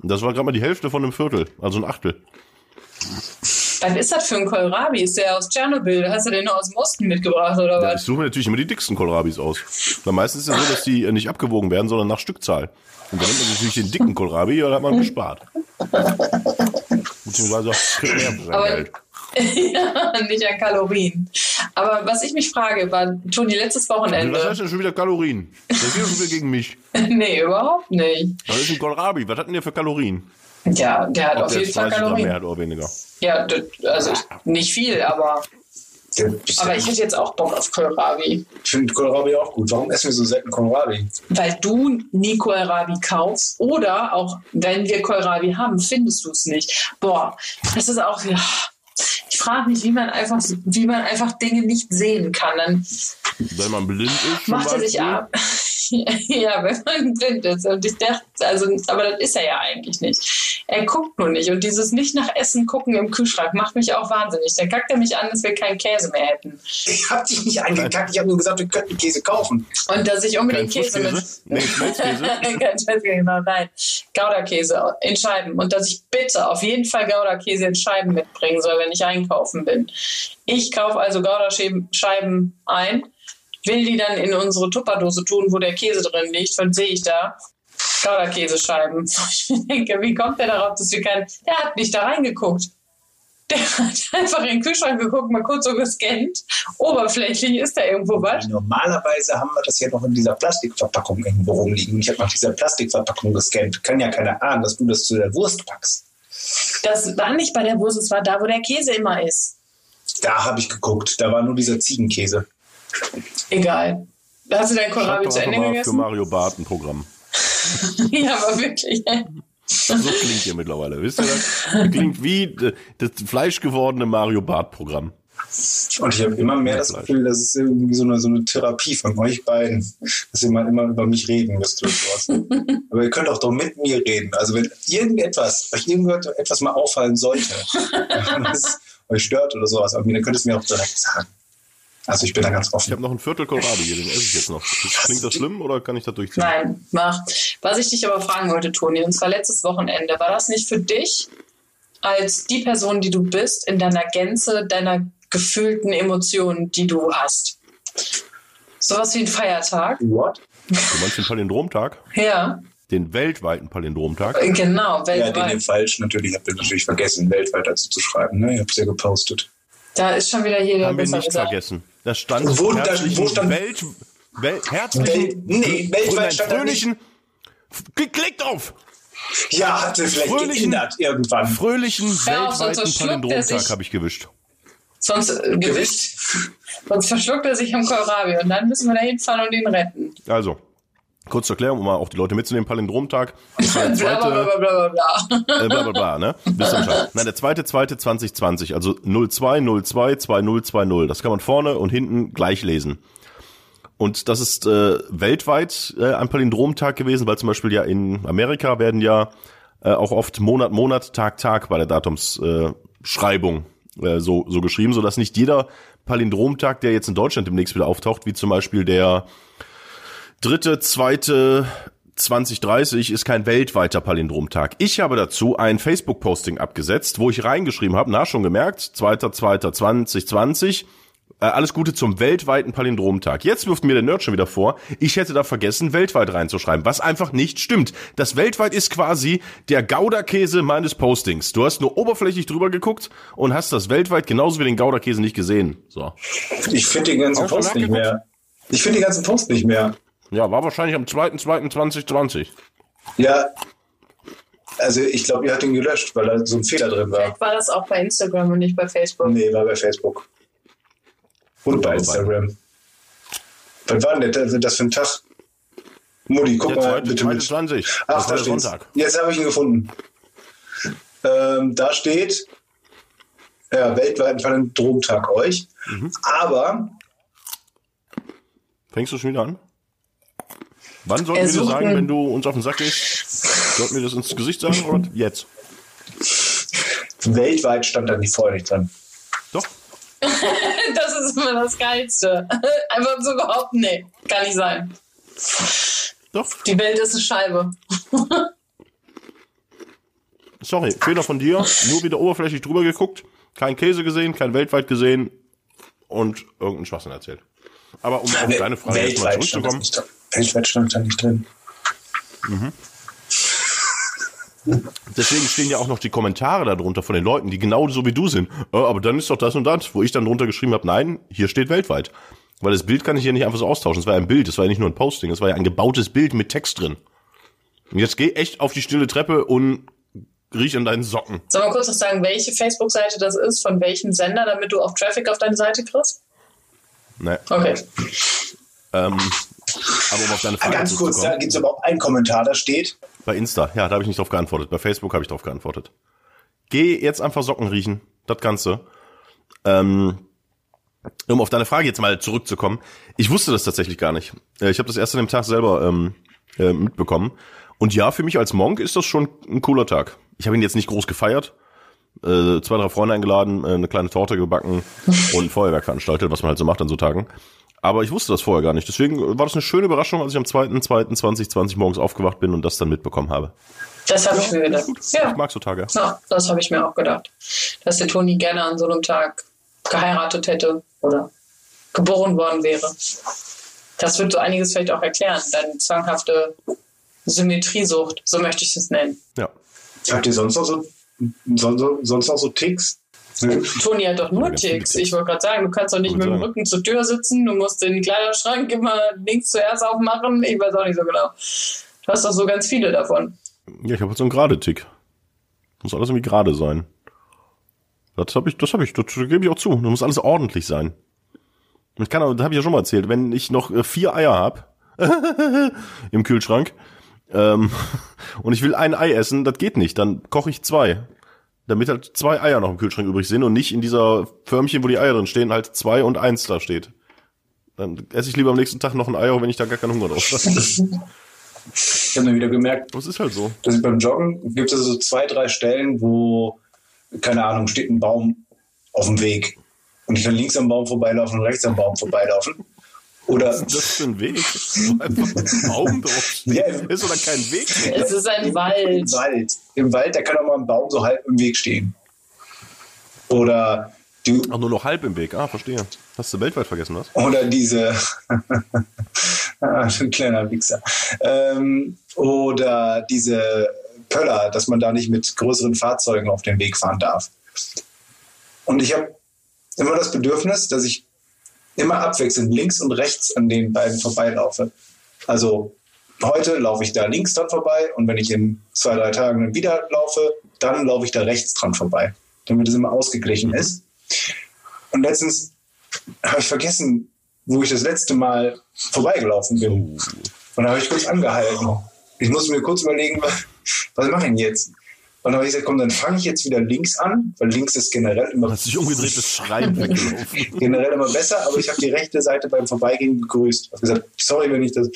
Das war gerade mal die Hälfte von einem Viertel, also ein Achtel. Was ist das für ein Kohlrabi? Ist der aus Tschernobyl? Hast du den nur aus dem Osten mitgebracht oder Ja, was? ich suche mir natürlich immer die dicksten Kohlrabis aus. Weil meistens ist es ja so, dass die äh, nicht abgewogen werden, sondern nach Stückzahl. Und dann nimmt man natürlich den dicken Kohlrabi, da hat man gespart. Beziehungsweise auch kriegt mehr für sein Aber- Geld. ja, nicht an Kalorien. Aber was ich mich frage, war, Toni, letztes Was Wochenende. heißt denn schon wieder Kalorien? Das geht schon wieder gegen mich. nee, überhaupt nicht. Was ist ein Kohlrabi? Was hat denn der für Kalorien? Ja, der hat Ob auf der jeden Fall 20 Gramm mehr Kalorien. hat oder weniger. Ja, also nicht viel, aber, Der, aber ich hätte jetzt auch Bock auf Kohlrabi. ich finde Kohlrabi auch gut. Warum essen wir so selten Kohlrabi? Weil du nie Kohlrabi kaufst oder auch wenn wir Kohlrabi haben, findest du es nicht. Boah, das ist auch, ja. Ich frage mich, wie man einfach, wie man einfach Dinge nicht sehen kann. Dann Wenn man blind ist, macht er sich ab. ja, wenn man blind ist. Und ich dachte, also, aber das ist er ja eigentlich nicht. Er guckt nur nicht. Und dieses nicht nach Essen gucken im Kühlschrank macht mich auch wahnsinnig. Dann kackt er mich an, dass wir keinen Käse mehr hätten. Ich hab dich nicht angekackt. Ich habe nur gesagt, wir könnten Käse kaufen. Und dass ich Kein unbedingt Käse mit. Nee, Schmelzkäse. Kein Schmelzkäse, genau, nein. Gouda-Käse in Scheiben. Und dass ich bitte auf jeden Fall Gouda-Käse in Scheiben mitbringen soll, wenn ich einkaufen bin. Ich kaufe also Gouda-Scheiben ein, will die dann in unsere Tupperdose tun, wo der Käse drin liegt. Was sehe ich da? Gouda-Käsescheiben. Ich denke, wie kommt der darauf, dass wir keinen. Der hat nicht da reingeguckt. Der hat einfach in den Kühlschrank geguckt, mal kurz so gescannt. Oberflächlich ist da irgendwo was. Normalerweise haben wir das ja noch in dieser Plastikverpackung irgendwo rumliegen. Ich habe nach dieser Plastikverpackung gescannt. Kann ja keiner ahnen, dass du das zu der Wurst packst. Das war nicht bei der Wurst, es war da, wo der Käse immer ist. Da habe ich geguckt. Da war nur dieser Ziegenkäse. Egal. Hast du dein Kohlrabi zu Ende mal für gegessen? Mario Barth ein Programm. ja, aber wirklich. So klingt ihr mittlerweile, wisst ihr das? Klingt wie äh, das fleischgewordene Mario Barth Programm. Und ich habe immer mehr das. Gefühl, das ist irgendwie so eine, so eine Therapie von euch beiden, dass ihr mal immer über mich reden müsst oder sowas. Aber ihr könnt auch doch mit mir reden. Also wenn irgendetwas, euch irgendetwas mal auffallen sollte, was euch stört oder sowas, dann könnt ihr es mir auch direkt sagen. Also ich bin da ganz Ich offen. habe noch ein Viertel Kohlrabi hier, den esse ich jetzt noch. Klingt das schlimm oder kann ich das durchziehen? Nein, mach. Was ich dich aber fragen wollte, Toni, und zwar letztes Wochenende, war das nicht für dich als die Person, die du bist, in deiner Gänze, deiner gefühlten Emotionen, die du hast? Sowas wie ein Feiertag? What? Du meinst den Palindromtag? Ja, Den weltweiten Palindromtag? genau, Ja, den, den weltweit. falsch natürlich, habt ihr natürlich vergessen, weltweit dazu zu schreiben. Ne? Ihr habt es ja gepostet. Da ist schon wieder jeder Haben wir nicht gesagt. vergessen. Da stand Wo- da- wo stand- Welt, Wel, Wel- herzlichen, nee, weltweit stand da fröhlichen, Klick, klick drauf! Ja, hat sie vielleicht Fröhlichen- irgendwann. Fröhlichen auf, sonst weltweiten verschluckt er Palindromtag sich. habe ich gewischt. Sonst äh, gewischt. Sonst verschluckt er sich am Kohlrabi und dann müssen wir da hinfahren und ihn retten. Also, kurz zur Erklärung, um mal auch die Leute mitzunehmen, Palindromtag. Der zweite, bla bla bla. äh, ne? Wisst ihr Bescheid. Nein, der zweite, zweite 2020, also 0202 2020. Das kann man vorne und hinten gleich lesen. Und das ist äh, weltweit äh, ein Palindromtag gewesen, weil zum Beispiel ja in Amerika werden ja äh, auch oft Monat, Monat, Tag, Tag bei der Datumsschreibung äh, Schreibung, äh, so, so geschrieben, sodass nicht jeder Palindromtag, der jetzt in Deutschland demnächst wieder auftaucht, wie zum Beispiel der dritte, zweite 2030 ist kein weltweiter Palindromtag. Ich habe dazu ein Facebook-Posting abgesetzt, wo ich reingeschrieben habe, na schon gemerkt, 2.2.2020, äh, alles Gute zum weltweiten Palindromtag. Jetzt wirft mir der Nerd schon wieder vor, ich hätte da vergessen, weltweit reinzuschreiben, was einfach nicht stimmt. Das weltweit ist quasi der Gouda-Käse meines Postings. Du hast nur oberflächlich drüber geguckt und hast das weltweit genauso wie den Gouda-Käse nicht gesehen. So. Ich finde den ganzen Post nicht mehr. Ich finde den ganzen Post nicht mehr. Ja, war wahrscheinlich am 2.2.2020. Ja, also ich glaube, ihr habt ihn gelöscht, weil da so ein Fehler drin war. Vielleicht war das auch bei Instagram und nicht bei Facebook. Nee, war bei Facebook. Und bei Aber bei- Instagram. Was war denn das, das für ein Tag? Mutti, guck Der mal zweite, bitte zweite mit. 20. Ach, das da steht's. Sonntag. Jetzt habe ich ihn gefunden. Ähm, da steht, ja, weltweiten Palindromtag euch. Mhm. Aber Fängst du schon wieder an? Wann sollten wir dir sagen, wenn du uns auf den Sack gehst? Sollten wir das ins Gesicht sagen oder jetzt? Weltweit stand da nicht vorher nicht dran. Doch. Das ist immer das Geilste. Einfach so behaupten, nee, kann nicht sein. Doch. Die Welt ist eine Scheibe. Sorry, Fehler von dir. Nur wieder oberflächlich drüber geguckt. Kein Käse gesehen, kein weltweit gesehen und irgendeinen Schwachsinn erzählt. Aber um auf deine Frage jetzt mal zurückzukommen. Weltweit stand da nicht drin. Deswegen stehen ja auch noch die Kommentare darunter von den Leuten, die genau so wie du sind. Äh, aber dann ist doch das und das, wo ich dann drunter geschrieben habe, nein, hier steht weltweit. Weil das Bild kann ich hier nicht einfach so austauschen. Es war ja ein Bild, es war ja nicht nur ein Posting, es war ja ein gebautes Bild mit Text drin. Und jetzt geh echt auf die stille Treppe und riech an deinen Socken. Soll mal kurz noch sagen, welche Facebook-Seite das ist, von welchem Sender, damit du auch Traffic auf deine Seite kriegst? Ne, Okay. ähm, aber um auf deine Frage Ganz kurz, da gibt es aber auch einen Kommentar, da steht, Bei Insta, ja, da habe ich nicht drauf geantwortet. Bei Facebook habe ich drauf geantwortet. Geh jetzt einfach Socken riechen, das Ganze. Ähm, um auf deine Frage jetzt mal zurückzukommen. Ich wusste das tatsächlich gar nicht. Äh, Ich habe das erst an dem Tag selber ähm, äh, mitbekommen. Und ja, für mich als Monk ist das schon ein cooler Tag. Ich habe ihn jetzt nicht groß gefeiert. Äh, zwei, drei Freunde eingeladen, äh, eine kleine Torte gebacken und ein Feuerwerk veranstaltet, was man halt so macht an so Tagen. Aber ich wusste das vorher gar nicht. Deswegen war das eine schöne Überraschung, als ich am 2.2.2020 morgens aufgewacht bin und das dann mitbekommen habe. Das habe ich mir gedacht. Ja. Ich mag so Tage. Ja, das habe ich mir auch gedacht. Dass der Toni gerne an so einem Tag geheiratet hätte oder geboren worden wäre. Das wird so einiges vielleicht auch erklären. Deine zwanghafte Symmetriesucht, so möchte ich es nennen. Ja. habt ihr sonst noch so, sonst, sonst noch so Ticks? Toni hat doch nur Ticks. Ich wollte gerade sagen, du kannst doch nicht Ich mit dem sagen. Rücken zur Tür sitzen, du musst den Kleiderschrank immer links zuerst aufmachen. Ich weiß auch nicht so genau. Du hast doch so ganz viele davon. Ja, ich habe so einen gerade Tick. Muss alles irgendwie gerade sein. Das habe ich, das habe ich, das gebe ich auch zu. Das muss alles ordentlich sein. Ich kann, das habe ich ja schon mal erzählt, wenn ich noch äh, vier Eier hab im Kühlschrank ähm, und ich will ein Ei essen, das geht nicht. Dann koche ich zwei, damit halt zwei Eier noch im Kühlschrank übrig sind und nicht in dieser Förmchen, wo die Eier drin stehen, halt zwei und eins da steht. Dann esse ich lieber am nächsten Tag noch ein Ei, auch wenn ich da gar keinen Hunger drauf habe. Ich habe mir wieder gemerkt, Das ist halt so. dass ich beim Joggen gibt es so zwei, drei Stellen, wo, keine Ahnung, steht ein Baum auf dem Weg. Und ich kann links am Baum vorbeilaufen und rechts am Baum vorbeilaufen. Oder Was ist das für ein Weg? Einfach ein Baum draufsteht. Ja. Ist oder kein Weg? Es ist ein im Wald. Wald. Im Wald, da kann auch mal ein Baum so halb im Weg stehen. Oder die, Ach, nur noch halb im Weg. Ah, verstehe. Hast du weltweit vergessen, was? oder diese ah, ein kleiner Wichser. Ähm, oder diese Pöller, dass man da nicht mit größeren Fahrzeugen auf den Weg fahren darf. Und ich habe immer das Bedürfnis, dass ich immer abwechselnd links und rechts an den beiden vorbeilaufe. Also heute laufe ich da links dran vorbei und wenn ich in zwei, drei Tagen dann wieder laufe, dann laufe ich da rechts dran vorbei, damit es immer ausgeglichen ist. Und letztens habe ich vergessen, wo ich das letzte Mal vorbeigelaufen bin. Und da habe ich kurz angehalten. Ich musste mir kurz überlegen, was, was mache ich jetzt? Und dann habe ich gesagt, komm, dann fange ich jetzt wieder links an, weil links ist generell immer, Hast dich umgedreht, das Schreien weggelaufen. generell immer besser, aber ich habe die rechte Seite beim Vorbeigehen begrüßt. Ich habe gesagt, sorry, wenn ich das.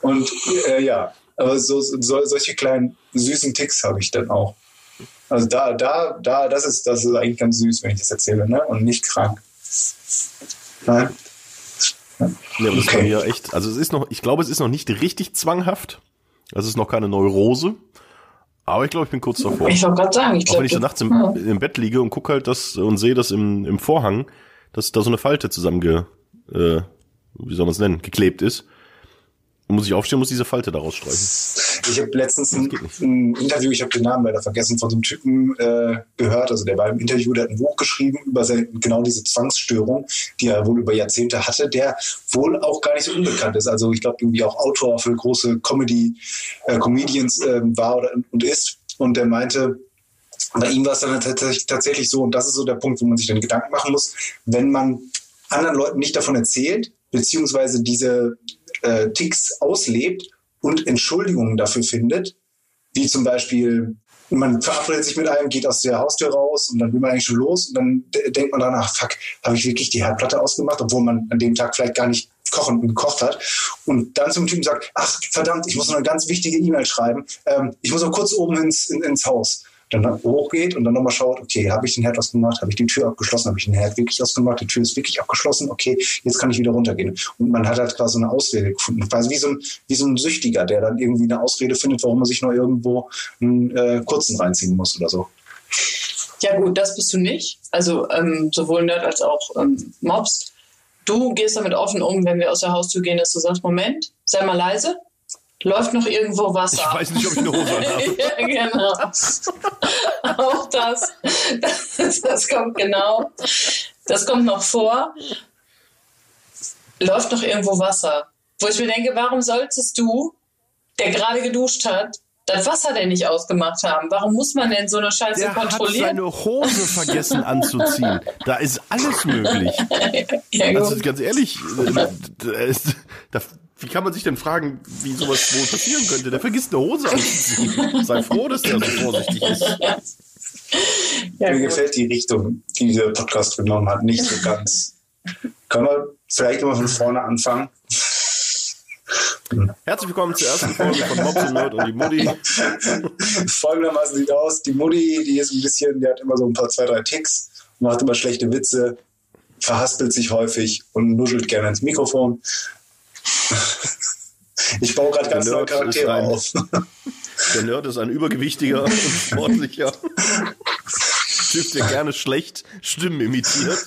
Und äh, ja, aber so, so, solche kleinen süßen Ticks habe ich dann auch. Also da, da, da, das ist, das ist eigentlich ganz süß, wenn ich das erzähle, ne? Und nicht krank. Nein? Ja, aber das Okay. mir echt, also es ist noch, ich glaube, es ist noch nicht richtig zwanghaft. Es ist noch keine Neurose. Aber ich glaube, ich bin kurz davor. Ich wollte gerade sagen, ich Auch wenn glaube, ich so nachts im, ja. im Bett liege und gucke halt das und sehe das im, im Vorhang, dass da so eine Falte zusammenge, äh, wie soll man es nennen, geklebt ist. Muss ich aufstehen, muss diese Falte daraus streichen. Ich habe letztens ein, ein Interview, ich habe den Namen leider vergessen, von so einem Typen äh, gehört. Also der war im Interview, der hat ein Buch geschrieben über sein, genau diese Zwangsstörung, die er wohl über Jahrzehnte hatte, der wohl auch gar nicht so unbekannt ist. Also ich glaube irgendwie auch Autor für große Comedy, äh, Comedians äh, war oder, und ist. Und der meinte, bei ihm war es dann tatsächlich, tatsächlich so, und das ist so der Punkt, wo man sich dann Gedanken machen muss, wenn man anderen Leuten nicht davon erzählt, beziehungsweise diese äh, Ticks auslebt und Entschuldigungen dafür findet, wie zum Beispiel, man verabredet sich mit einem, geht aus der Haustür raus und dann will man eigentlich schon los und dann de- denkt man danach, fuck, habe ich wirklich die Herdplatte ausgemacht, obwohl man an dem Tag vielleicht gar nicht kochen, gekocht hat und dann zum Typen sagt, ach verdammt, ich muss noch eine ganz wichtige E-Mail schreiben, ähm, ich muss noch kurz oben ins, in, ins Haus. Dann hochgeht und dann nochmal schaut, okay, habe ich den Herd ausgemacht, habe ich die Tür abgeschlossen, habe ich den Herd wirklich ausgemacht, die Tür ist wirklich abgeschlossen, okay, jetzt kann ich wieder runtergehen. Und man hat halt quasi eine Ausrede gefunden. Quasi wie so ein, wie so ein Süchtiger, der dann irgendwie eine Ausrede findet, warum man sich noch irgendwo einen äh, kurzen reinziehen muss oder so. Ja gut, das bist du nicht. Also ähm, sowohl Nerd als auch ähm, Mobs. Du gehst damit offen um, wenn wir aus der Haustür gehen, dass du sagst, Moment, sei mal leise. Läuft noch irgendwo Wasser? Ich weiß nicht, ob ich eine Hose habe. ja, genau. Auch das, das. Das kommt genau. Das kommt noch vor. Läuft noch irgendwo Wasser? Wo ich mir denke, warum solltest du, der gerade geduscht hat, das Wasser denn nicht ausgemacht haben? Warum muss man denn so eine Scheiße Der hat kontrollieren? seine Hose vergessen anzuziehen. Da ist alles möglich. ja. Also ganz ehrlich, äh, da ist, da, wie kann man sich denn fragen, wie sowas wohl passieren könnte? Der vergisst eine Hose anzuziehen. Sei froh, dass der so vorsichtig ist. ja, Mir gut. gefällt die Richtung, die dieser Podcast genommen hat, nicht so ganz. Können wir vielleicht immer von vorne anfangen? Herzlich willkommen zur ersten Folge von Mobs und Nerd und die Mutti. Folgendermaßen sieht aus, die Mutti, die ist ein bisschen, die hat immer so ein paar, zwei, drei Ticks, macht immer schlechte Witze, verhaspelt sich häufig und nuschelt gerne ins Mikrofon. Ich baue gerade ganz neue Charaktere ein- auf. Der Nerd ist ein übergewichtiger und sportlicher Typ, der gerne schlecht Stimmen imitiert.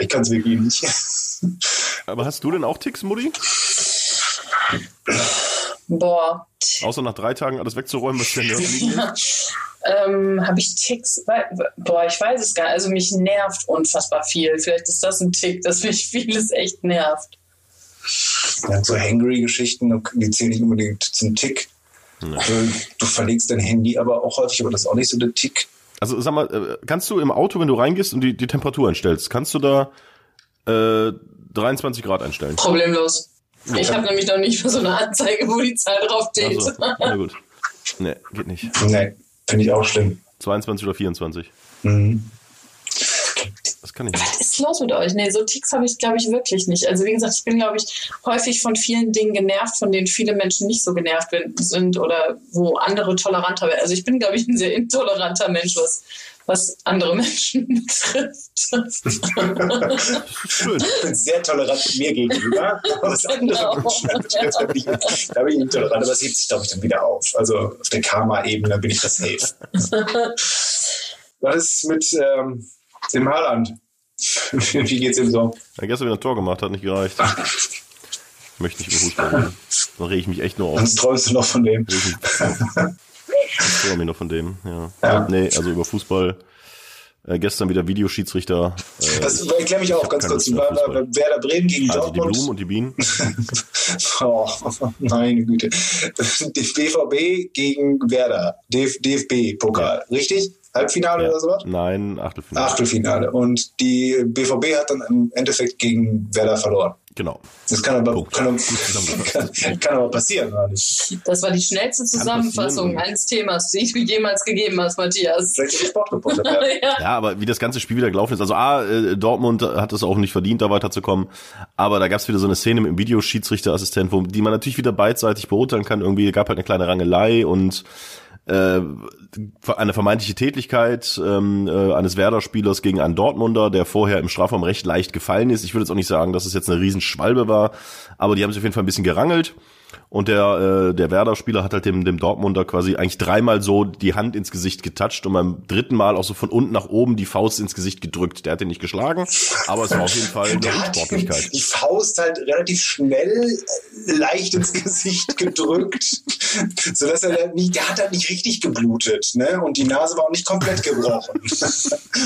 Ich kann es wirklich nicht. Aber hast du denn auch Ticks, Mutti? Boah, Außer nach drei Tagen alles wegzuräumen, was der Nerd lässt? Ähm, habe ich Ticks? Boah, ich weiß es gar nicht. Also mich nervt unfassbar viel. Vielleicht ist das ein Tick, dass mich vieles echt nervt. Ja, so Hangry-Geschichten, die zählen nicht unbedingt zum Tick. Also, Du verlegst dein Handy aber auch häufig, aber das ist auch nicht so der Tick. Also sag mal, äh, kannst du im Auto, wenn du reingehst und die, die Temperatur einstellst, kannst du da äh, 23 Grad einstellen? Problemlos. Ich habe nämlich noch nicht mal so eine Anzeige, wo die Zahl drauf steht. Also, na gut. Nee, geht nicht. Nee, finde ich auch schlimm. 22 oder 24. Mhm. Das kann ich nicht. Was ist los mit euch? Nee, so Ticks habe ich, glaube ich, wirklich nicht. Also wie gesagt, ich bin, glaube ich, häufig von vielen Dingen genervt, von denen viele Menschen nicht so genervt sind oder wo andere toleranter werden. Also ich bin, glaube ich, ein sehr intoleranter Mensch, was, was andere Menschen betrifft. Schön. Ich bin sehr tolerant mir gegenüber. Was andere Genau. Menschen betrifft, da bin ich- da bin ich intolerant, aber das hebt sich, glaube ich, dann wieder auf. Also auf der Karma-Ebene bin ich das safe. Was ist mit ähm, dem Haaland? Wie geht's ihm so? Er hat gestern wieder ein Tor gemacht, hat nicht gereicht. Ich möchte nicht über Fußball reden. Dann rege ich mich echt nur auf. Was träumst du noch von dem? Ich freue mich noch von dem, ja. Ja. Nee, also über Fußball. Äh, gestern wieder Videoschiedsrichter. Äh, Was, ich- erklär mich ich auch ganz kurz. War, Fußball. Werder Bremen gegen Also die Dortmund. Blumen und die Bienen. Oh, meine Güte. BVB gegen Werder. DF DFB-Pokal. Richtig? Halbfinale Ja. oder sowas? Nein, Achtelfinale. Achtelfinale. Und die BVB hat dann im Endeffekt gegen Werder verloren. Genau. Das kann aber, kann, kann, kann aber passieren? Das war die schnellste Zusammenfassung eines Themas, die du jemals gegeben hast, Matthias. Ja. Ja, aber wie das ganze Spiel wieder gelaufen ist. Also A, äh, Dortmund hat es auch nicht verdient, da weiterzukommen. Aber da gab es wieder so eine Szene mit dem Videoschiedsrichterassistent, wo die man natürlich wieder beidseitig beurteilen kann. Irgendwie gab halt eine kleine Rangelei und äh, eine vermeintliche Tätlichkeit ähm, äh, eines Werder-Spielers gegen einen Dortmunder, der vorher im Strafraum recht leicht gefallen ist. Ich würde jetzt auch nicht sagen, dass es jetzt eine Riesenschwalbe war, aber die haben sich auf jeden Fall ein bisschen gerangelt. Und der, äh, der Werder-Spieler hat halt dem, dem Dortmunder quasi eigentlich dreimal so die Hand ins Gesicht getatscht und beim dritten Mal auch so von unten nach oben die Faust ins Gesicht gedrückt. Der hat den nicht geschlagen, aber es war auf jeden Fall eine Unsportlichkeit. die Faust halt relativ schnell äh, leicht ins Gesicht gedrückt, sodass er da nicht, der hat halt nicht richtig geblutet, ne? Und die Nase war auch nicht komplett gebrochen.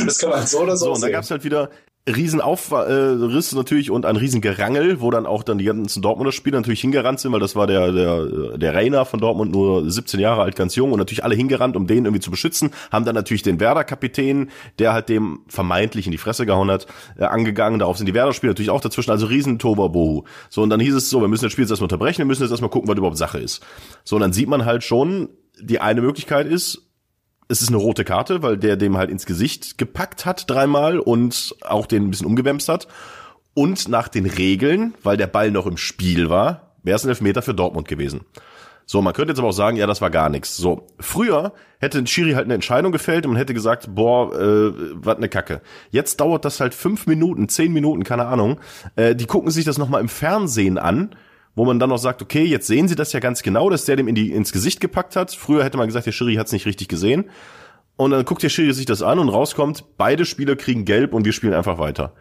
Das kann man so oder so, So, und da sehen. gab's halt wieder Riesenaufriss natürlich und ein Riesengerangel, wo dann auch dann die ganzen Dortmunder Spieler natürlich hingerannt sind, weil das war der, der, der Rainer von Dortmund, nur 17 Jahre alt, ganz jung und natürlich alle hingerannt, um den irgendwie zu beschützen, haben dann natürlich den Werder-Kapitän, der halt dem vermeintlich in die Fresse gehauen hat, äh, angegangen, darauf sind die Werder-Spieler natürlich auch dazwischen, also riesen Toberbohu. So, und dann hieß es so, wir müssen das Spiel jetzt erstmal unterbrechen, wir müssen jetzt erstmal gucken, was überhaupt Sache ist. So, und dann sieht man halt schon, die eine Möglichkeit ist, es ist eine rote Karte, weil der dem halt ins Gesicht gepackt hat dreimal und auch den ein bisschen umgewämst hat. Und nach den Regeln, weil der Ball noch im Spiel war, wäre es ein Elfmeter für Dortmund gewesen. So, man könnte jetzt aber auch sagen, ja, das war gar nichts. So, früher hätte ein Schiri halt eine Entscheidung gefällt und man hätte gesagt, boah, äh, was ne Kacke. Jetzt dauert das halt fünf Minuten, zehn Minuten, keine Ahnung. Äh, die gucken sich das nochmal im Fernsehen an, wo man dann noch sagt, okay, jetzt sehen sie das ja ganz genau, dass der dem in die, ins Gesicht gepackt hat. Früher hätte man gesagt, der Schiri hat's nicht richtig gesehen. Und dann guckt der Schiri sich das an und rauskommt, beide Spieler kriegen gelb und wir spielen einfach weiter.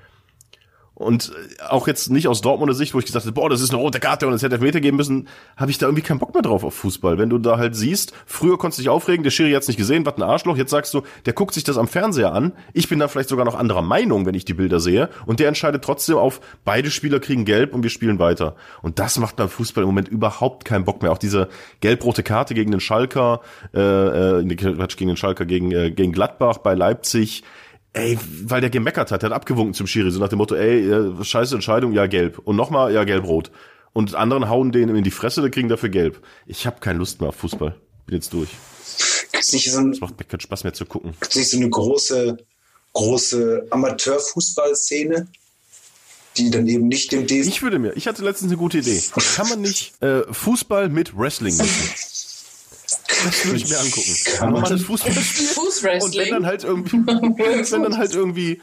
Und äh, auch jetzt nicht aus Dortmunder Sicht, wo ich gesagt habe, boah, das ist eine rote Karte und es hätte Elfmeter geben müssen, habe ich da irgendwie keinen Bock mehr drauf auf Fußball. Wenn du da halt siehst, früher konntest du dich aufregen, der Schiri hat's nicht gesehen, was ein Arschloch. Jetzt sagst du, der guckt sich das am Fernseher an. Ich bin da vielleicht sogar noch anderer Meinung, wenn ich die Bilder sehe. Und der entscheidet trotzdem auf, beide Spieler kriegen gelb und wir spielen weiter. Und das macht beim Fußball im Moment überhaupt keinen Bock mehr. Auch diese gelb-rote Karte gegen den Schalker, äh, äh, gegen den Schalker, gegen, äh, gegen Gladbach bei Leipzig Ey, weil der gemeckert hat, der hat abgewunken zum Schiri, so nach dem Motto, ey, scheiße Entscheidung, ja gelb. Und nochmal, ja gelb-rot. Und anderen hauen denen in die Fresse, die kriegen dafür gelb. Ich habe keine Lust mehr auf Fußball. Bin jetzt durch. Gibt's nicht so, ein, macht mir keinen Spaß mehr zu gucken. gibt's nicht so eine große, große Amateurfußballszene, die dann eben nicht dem DFB Ich würde mir, ich hatte letztens eine gute Idee. Kann man nicht äh, Fußball mit Wrestling mischen? Das würde ich mir angucken. Kann man? Normales Fußballspiel. Fußwrestling. Und wenn dann halt irgendwie, wenn dann halt irgendwie, äh,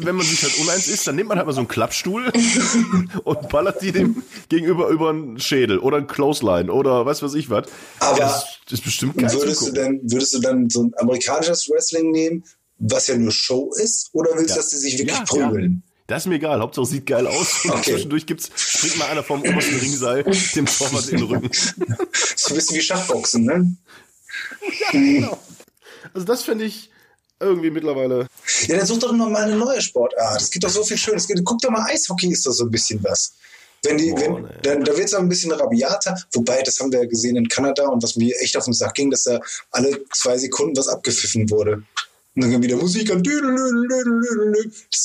wenn man sich halt uneins ist, dann nimmt man halt mal so einen Klappstuhl und ballert die dem gegenüber über einen Schädel oder ein Clothesline oder was weiß ich was. Aber das ist bestimmt geil zu würdest du, dann, würdest du dann so ein amerikanisches Wrestling nehmen, was ja nur Show ist, oder willst du, Ja. dass die sich wirklich Ja, prügeln? Das ist mir egal, Hauptsache sieht geil aus. Und Okay. zwischendurch gibt's, springt mal einer vom obersten Ringseil dem Torwart in den Rücken. Ist ein bisschen wie Schachboxen, ne? Also das finde ich irgendwie mittlerweile. Ja, dann such doch noch mal eine neue Sportart. Es gibt doch so viel Schönes. Guck doch mal, Eishockey ist doch so ein bisschen was. Wenn die, Boah, wenn, nee. dann, da wird es ein bisschen rabiater, wobei, das haben wir ja gesehen in Kanada und was mir echt auf den Sack ging, dass da alle zwei Sekunden was abgepfiffen wurde. Und dann kam wieder Musik. Das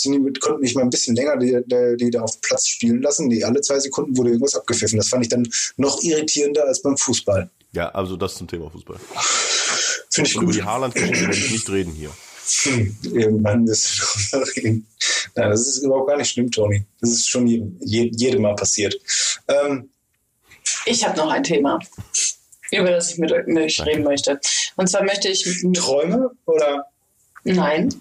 die konnten nicht mal ein bisschen länger die, die, die da auf Platz spielen lassen. Nee, alle zwei Sekunden wurde irgendwas abgepfiffen. Das fand ich dann noch irritierender als beim Fußball. Ja, also das zum Thema Fußball. Finde ich Und über gut. die Haaland-Geschichte werde ich nicht reden hier. Hm, Irgendwann du darüber reden. Nein, das ist überhaupt gar nicht schlimm, Toni. Das ist schon je, je, jedem Mal passiert. Ähm, Ich habe noch ein Thema, über das ich mit euch reden möchte. Und zwar möchte ich. Träume oder Nein.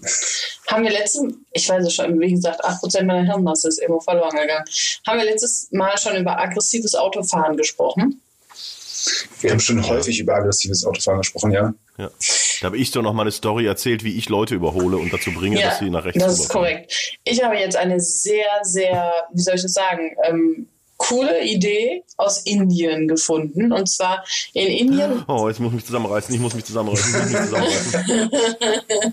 Haben wir letztes, ich weiß es schon, wie gesagt, 8% meiner Hirnmasse ist irgendwo verloren gegangen. Haben wir letztes Mal schon über aggressives Autofahren gesprochen? wir haben schon häufig über aggressives Autofahren gesprochen, ja. Ja. Da habe ich doch noch mal eine Story erzählt, wie ich Leute überhole und dazu bringe, dass sie nach rechts das ist korrekt. Ich habe jetzt eine sehr, sehr, wie soll ich das sagen, ähm, coole Idee aus Indien gefunden. Und zwar in Indien Oh, jetzt muss ich mich zusammenreißen, ich muss mich zusammenreißen, ich muss mich zusammenreißen.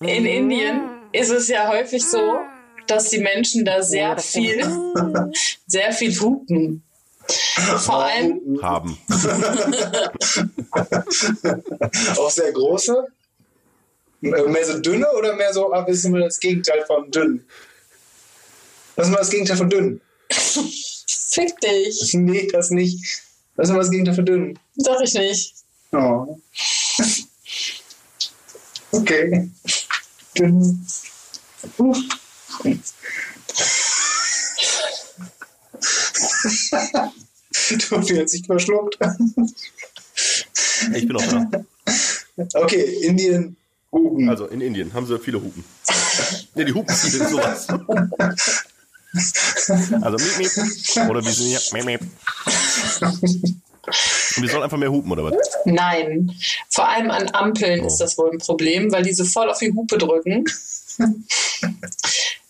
In Indien ist es ja häufig so, dass die Menschen da sehr viel, sehr viel hupen. Vor allem, Haben. Auch sehr große? Mehr so dünne oder mehr so, ah, wissen wir das Gegenteil von dünn? Was ist mal das Gegenteil von dünn? fick dich, Nee, das nicht. Was ist mal das Gegenteil von dünn? sag ich nicht. Oh. Okay. Dünn. Uh. Tobi hat sich verschluckt. Ich bin auch da. Okay, Indien. Hupen. Also in Indien haben sie viele Hupen. Ne, die Hupen sind sowas. Also miep, miep. Oder wir sind ja miep, miep. Und wir sollen einfach mehr hupen, oder was? Nein, vor allem an Ampeln Oh. ist das wohl ein Problem, weil die so voll auf die Hupe drücken,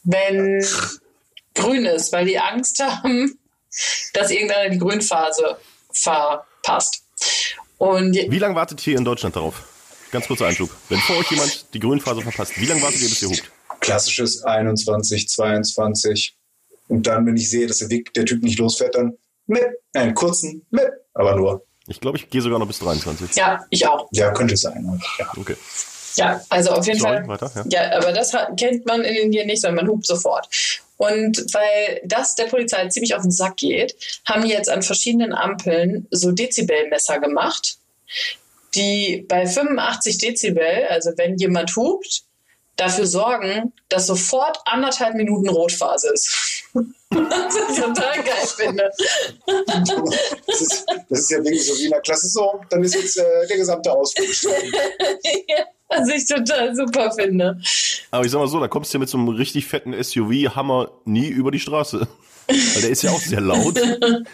wenn grün ist, weil die Angst haben, dass irgendeiner die Grünphase verpasst. Und Wie lange wartet ihr in Deutschland darauf? Ganz kurzer Einschub. Wenn vor euch jemand die Grünphase verpasst, wie lange wartet ihr, bis ihr hupt? Klassisches 21, 22. Und dann, wenn ich sehe, dass der, Weg, der Typ nicht losfährt, dann mit. Einen kurzen mit. Aber nur. Ich glaube, ich gehe sogar noch bis 23. ja, ich auch. Ja, könnte sein. Ja. Okay. Ja, also auf jeden Sorry, Fall. weiter, ja. Ja, aber das hat, kennt man in Indien nicht, sondern man hupt sofort. Und weil das der Polizei ziemlich auf den Sack geht, haben die jetzt an verschiedenen Ampeln so Dezibelmesser gemacht, die bei 85 Dezibel, also wenn jemand hupt, dafür sorgen, dass sofort anderthalb Minuten Rotphase ist. Was ich total geil finde. Das ist, das ist ja wirklich so wie in der Klasse so, dann ist jetzt äh, der gesamte Ausflug gestorben. Was ich total super finde. Aber ich sag mal so, da kommst du ja mit so einem richtig fetten SUV-Hammer nie über die Straße. Weil der ist ja auch sehr laut.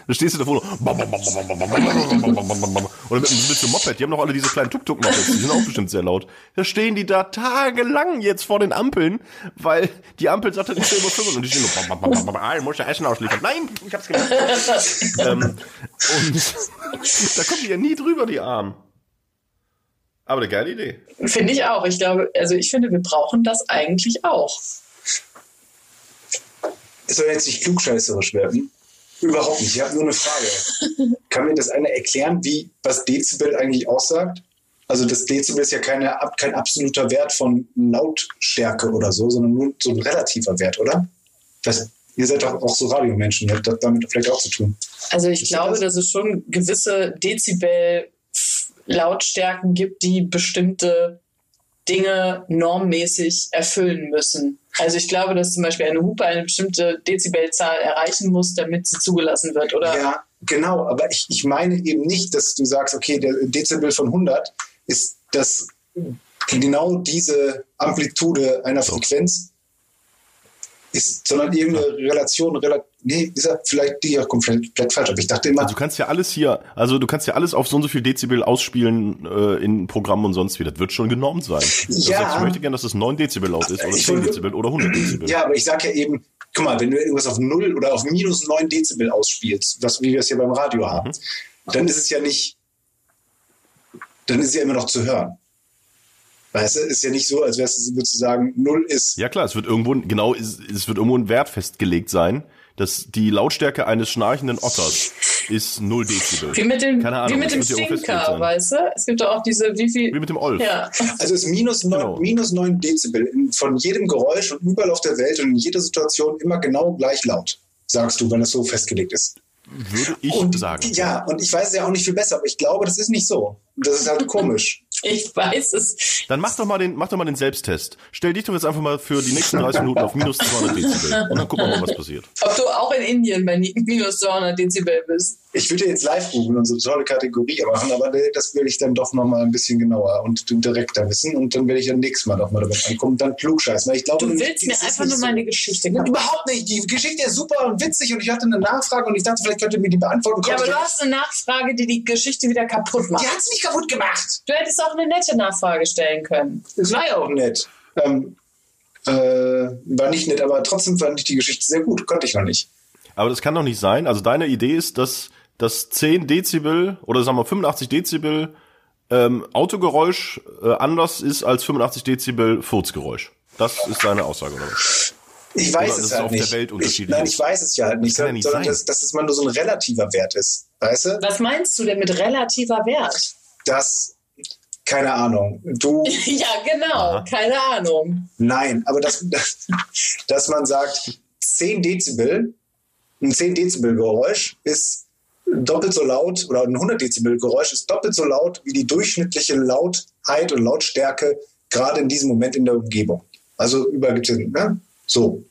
Da stehst du davor und oder mit, mit so Moped, die haben doch alle diese kleinen Tuk-Tuk-Mopeds, die sind auch bestimmt sehr laut. Da stehen die da tagelang jetzt vor den Ampeln, weil die Ampel sagt, halt, ich über 5 und die stehen so, ah, ich muss ja Essen ausliefern. Nein, ich hab's gemacht. ähm, und da kommen die ja nie drüber, die Armen. Aber eine geile Idee. Finde ich auch. Ich glaube, also ich finde, wir brauchen das eigentlich auch. Es soll jetzt nicht klugscheißerisch werden. Überhaupt nicht. Ich habe nur eine Frage. Kann mir das einer erklären, wie was Dezibel eigentlich aussagt? Also das Dezibel ist ja keine, kein absoluter Wert von Lautstärke oder so, sondern nur so ein relativer Wert, oder? Das, ihr seid doch auch so Radiomenschen, ihr habt das damit vielleicht auch zu tun. Also ich Ist glaube, das- dass es schon gewisse Dezibel Lautstärken gibt, die bestimmte Dinge normmäßig erfüllen müssen. Also ich glaube, dass zum Beispiel eine Hupe eine bestimmte Dezibelzahl erreichen muss, damit sie zugelassen wird, oder? Ja, genau, aber ich, ich meine eben nicht, dass du sagst, okay, der Dezibel von 100 ist das genau diese Amplitude einer Frequenz ist, sondern irgendeine Relation, rela nee, ist ja vielleicht die ja komplett, komplett falsch, aber ich dachte immer, Also du kannst ja alles hier, also du kannst ja alles auf so und so viel Dezibel ausspielen äh, in Programmen und sonst wie. Das wird schon genormt sein. Das Ja. heißt, ich möchte gerne, dass es 9 Dezibel laut ist oder Ich 10 wollte- Dezibel oder 100 Dezibel. ja, aber ich sag ja eben, guck mal, wenn du irgendwas auf 0 oder auf minus 9 Dezibel ausspielst, was, wie wir es hier beim Radio haben, dann ist es ja nicht, dann ist es ja immer noch zu hören. Weißt du, ist ja nicht so, als wärst du würdest du sagen, 0 ist Ja klar, es wird irgendwo genau, es, es wird irgendwo ein Wert festgelegt sein, dass die Lautstärke eines schnarchenden Otters ist 0 Dezibel. Wie mit dem, Keine Ahnung, wie mit dem das Stinker, weißt du? Es gibt doch auch diese, wie viel. Wie mit dem Olf. Ja. Also es ist minus neun, Genau. minus neun Dezibel in, von jedem Geräusch und überall auf der Welt und in jeder Situation immer genau gleich laut, sagst du, wenn es so festgelegt ist. Würde ich und, sagen. Ja, und ich weiß es ja auch nicht viel besser, aber ich glaube, das ist nicht so. Das ist halt komisch. Ich weiß es. Dann mach doch mal den, mach doch mal den Selbsttest. Stell dich doch jetzt einfach mal für die nächsten 30 Minuten auf minus 200 Dezibel. Und dann gucken wir mal, was passiert. Ob du auch in Indien bei minus 200 Dezibel bist. Ich würde jetzt live googeln und so eine tolle Kategorie machen, aber das will ich dann doch noch mal ein bisschen genauer und direkter wissen und dann werde ich dann nächstes Mal noch mal damit ankommen und dann klugscheißen. Ich glaube, Du willst mir es einfach nur so. meine Geschichte. Ja, Überhaupt nicht. Die Geschichte ist super und witzig und ich hatte eine Nachfrage und ich dachte, vielleicht könnt ihr mir die beantworten. Ja, aber du hast eine Nachfrage, die die Geschichte wieder kaputt macht. Die hat's nicht kaputt gemacht. Du hättest auch eine nette Nachfrage stellen können. Es war ja auch nett. Ähm, äh, war nicht nett, aber trotzdem fand ich die Geschichte sehr gut. Konnte ich noch nicht. Aber das kann doch nicht sein. Also deine Idee ist, dass, dass 10 Dezibel oder sagen wir 85 Dezibel ähm, Autogeräusch äh, anders ist als 85 Dezibel Furzgeräusch. Das ist deine Aussage, oder was? Ich weiß Oder es es halt auf der nicht. Welt ich, unterschiedlich nein, ich weiß es ja halt nicht, kann ja nicht sondern sein. dass, dass es mal nur so ein relativer Wert ist. Weißt du? Was meinst du denn mit relativer Wert? Dass, keine Ahnung, du, ja, genau. Keine Ahnung. nein, aber dass, dass man sagt, 10 Dezibel, ein 10 Dezibel Geräusch ist doppelt so laut oder ein 100 Dezibel Geräusch ist doppelt so laut wie die durchschnittliche Lautheit und Lautstärke gerade in diesem Moment in der Umgebung. Also über, ne? so.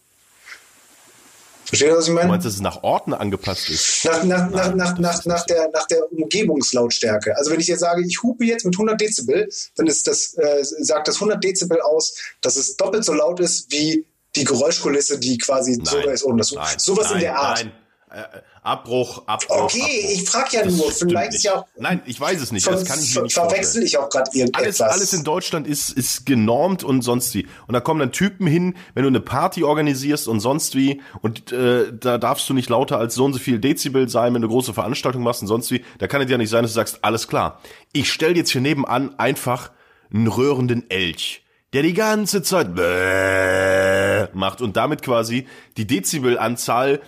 Versteht ihr, was ich Du meine? meinst, dass es nach Orten angepasst ist? Nach, nach, nach, nach, nach, nach, der, nach der Umgebungslautstärke. Also wenn ich jetzt sage, ich hupe jetzt mit 100 Dezibel, dann ist das, äh, sagt das 100 Dezibel aus, dass es doppelt so laut ist wie die Geräuschkulisse, die quasi so ist ohne das. nein, Sowas nein, in der Art. Nein. Äh, Abbruch, Abbruch. Okay, Abbruch. ich frage ja Das nur, vielleicht ist ja auch. Nein, ich weiß es nicht. Das kann ich mir nicht verwechsel ich auch gerade irgendetwas. Alles, alles in Deutschland ist, ist genormt und sonst wie. Und da kommen dann Typen hin, wenn du eine Party organisierst und sonst wie, und äh, da darfst du nicht lauter als so und so viel Dezibel sein, wenn du große Veranstaltung machst und sonst wie. Da kann es ja nicht sein, dass du sagst, alles klar, ich stell jetzt hier nebenan einfach einen röhrenden Elch, der die ganze Zeit macht und damit quasi die Dezibelanzahl äh,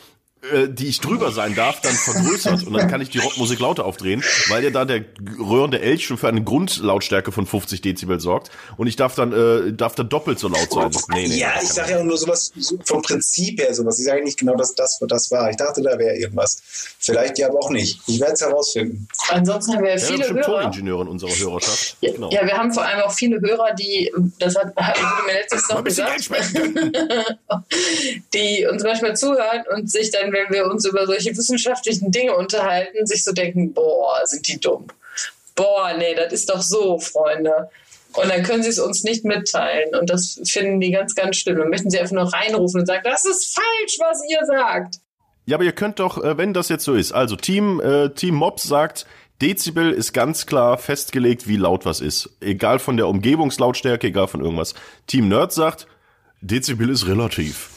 die ich drüber sein darf, dann vergrößert und dann kann ich die Rockmusik lauter aufdrehen, weil ja da der röhrende Elch schon für eine Grundlautstärke von 50 Dezibel sorgt und ich darf dann äh, darf dann doppelt so laut sein. Nee, nee, ja, ich sage ja nur sowas so vom Prinzip her sowas. Ich sage nicht genau, dass das das war. Ich dachte, da wäre irgendwas. Vielleicht ja, aber auch nicht. Ich werde es herausfinden. Ansonsten haben wir Ja, viele bestimmt Hörer. Toningenieure in unserer Hörerschaft. Ja, Genau. ja, wir haben vor allem auch viele Hörer, die, das hat, hat mir letztens noch Ein bisschen Geld gesagt, die uns manchmal zuhören und sich dann, wenn wir uns über solche wissenschaftlichen Dinge unterhalten, sich so denken, boah, sind die dumm. Boah, nee, das ist doch so, Freunde. Und dann können sie es uns nicht mitteilen. Und das finden die ganz, ganz schlimm. Dann möchten sie einfach nur reinrufen und sagen, das ist falsch, was ihr sagt. Ja, aber ihr könnt doch, äh, wenn das jetzt so ist, also Team, äh, Team Mobs sagt, Dezibel ist ganz klar festgelegt, wie laut was ist. Egal von der Umgebungslautstärke, egal von irgendwas. Team Nerd sagt, Dezibel ist relativ.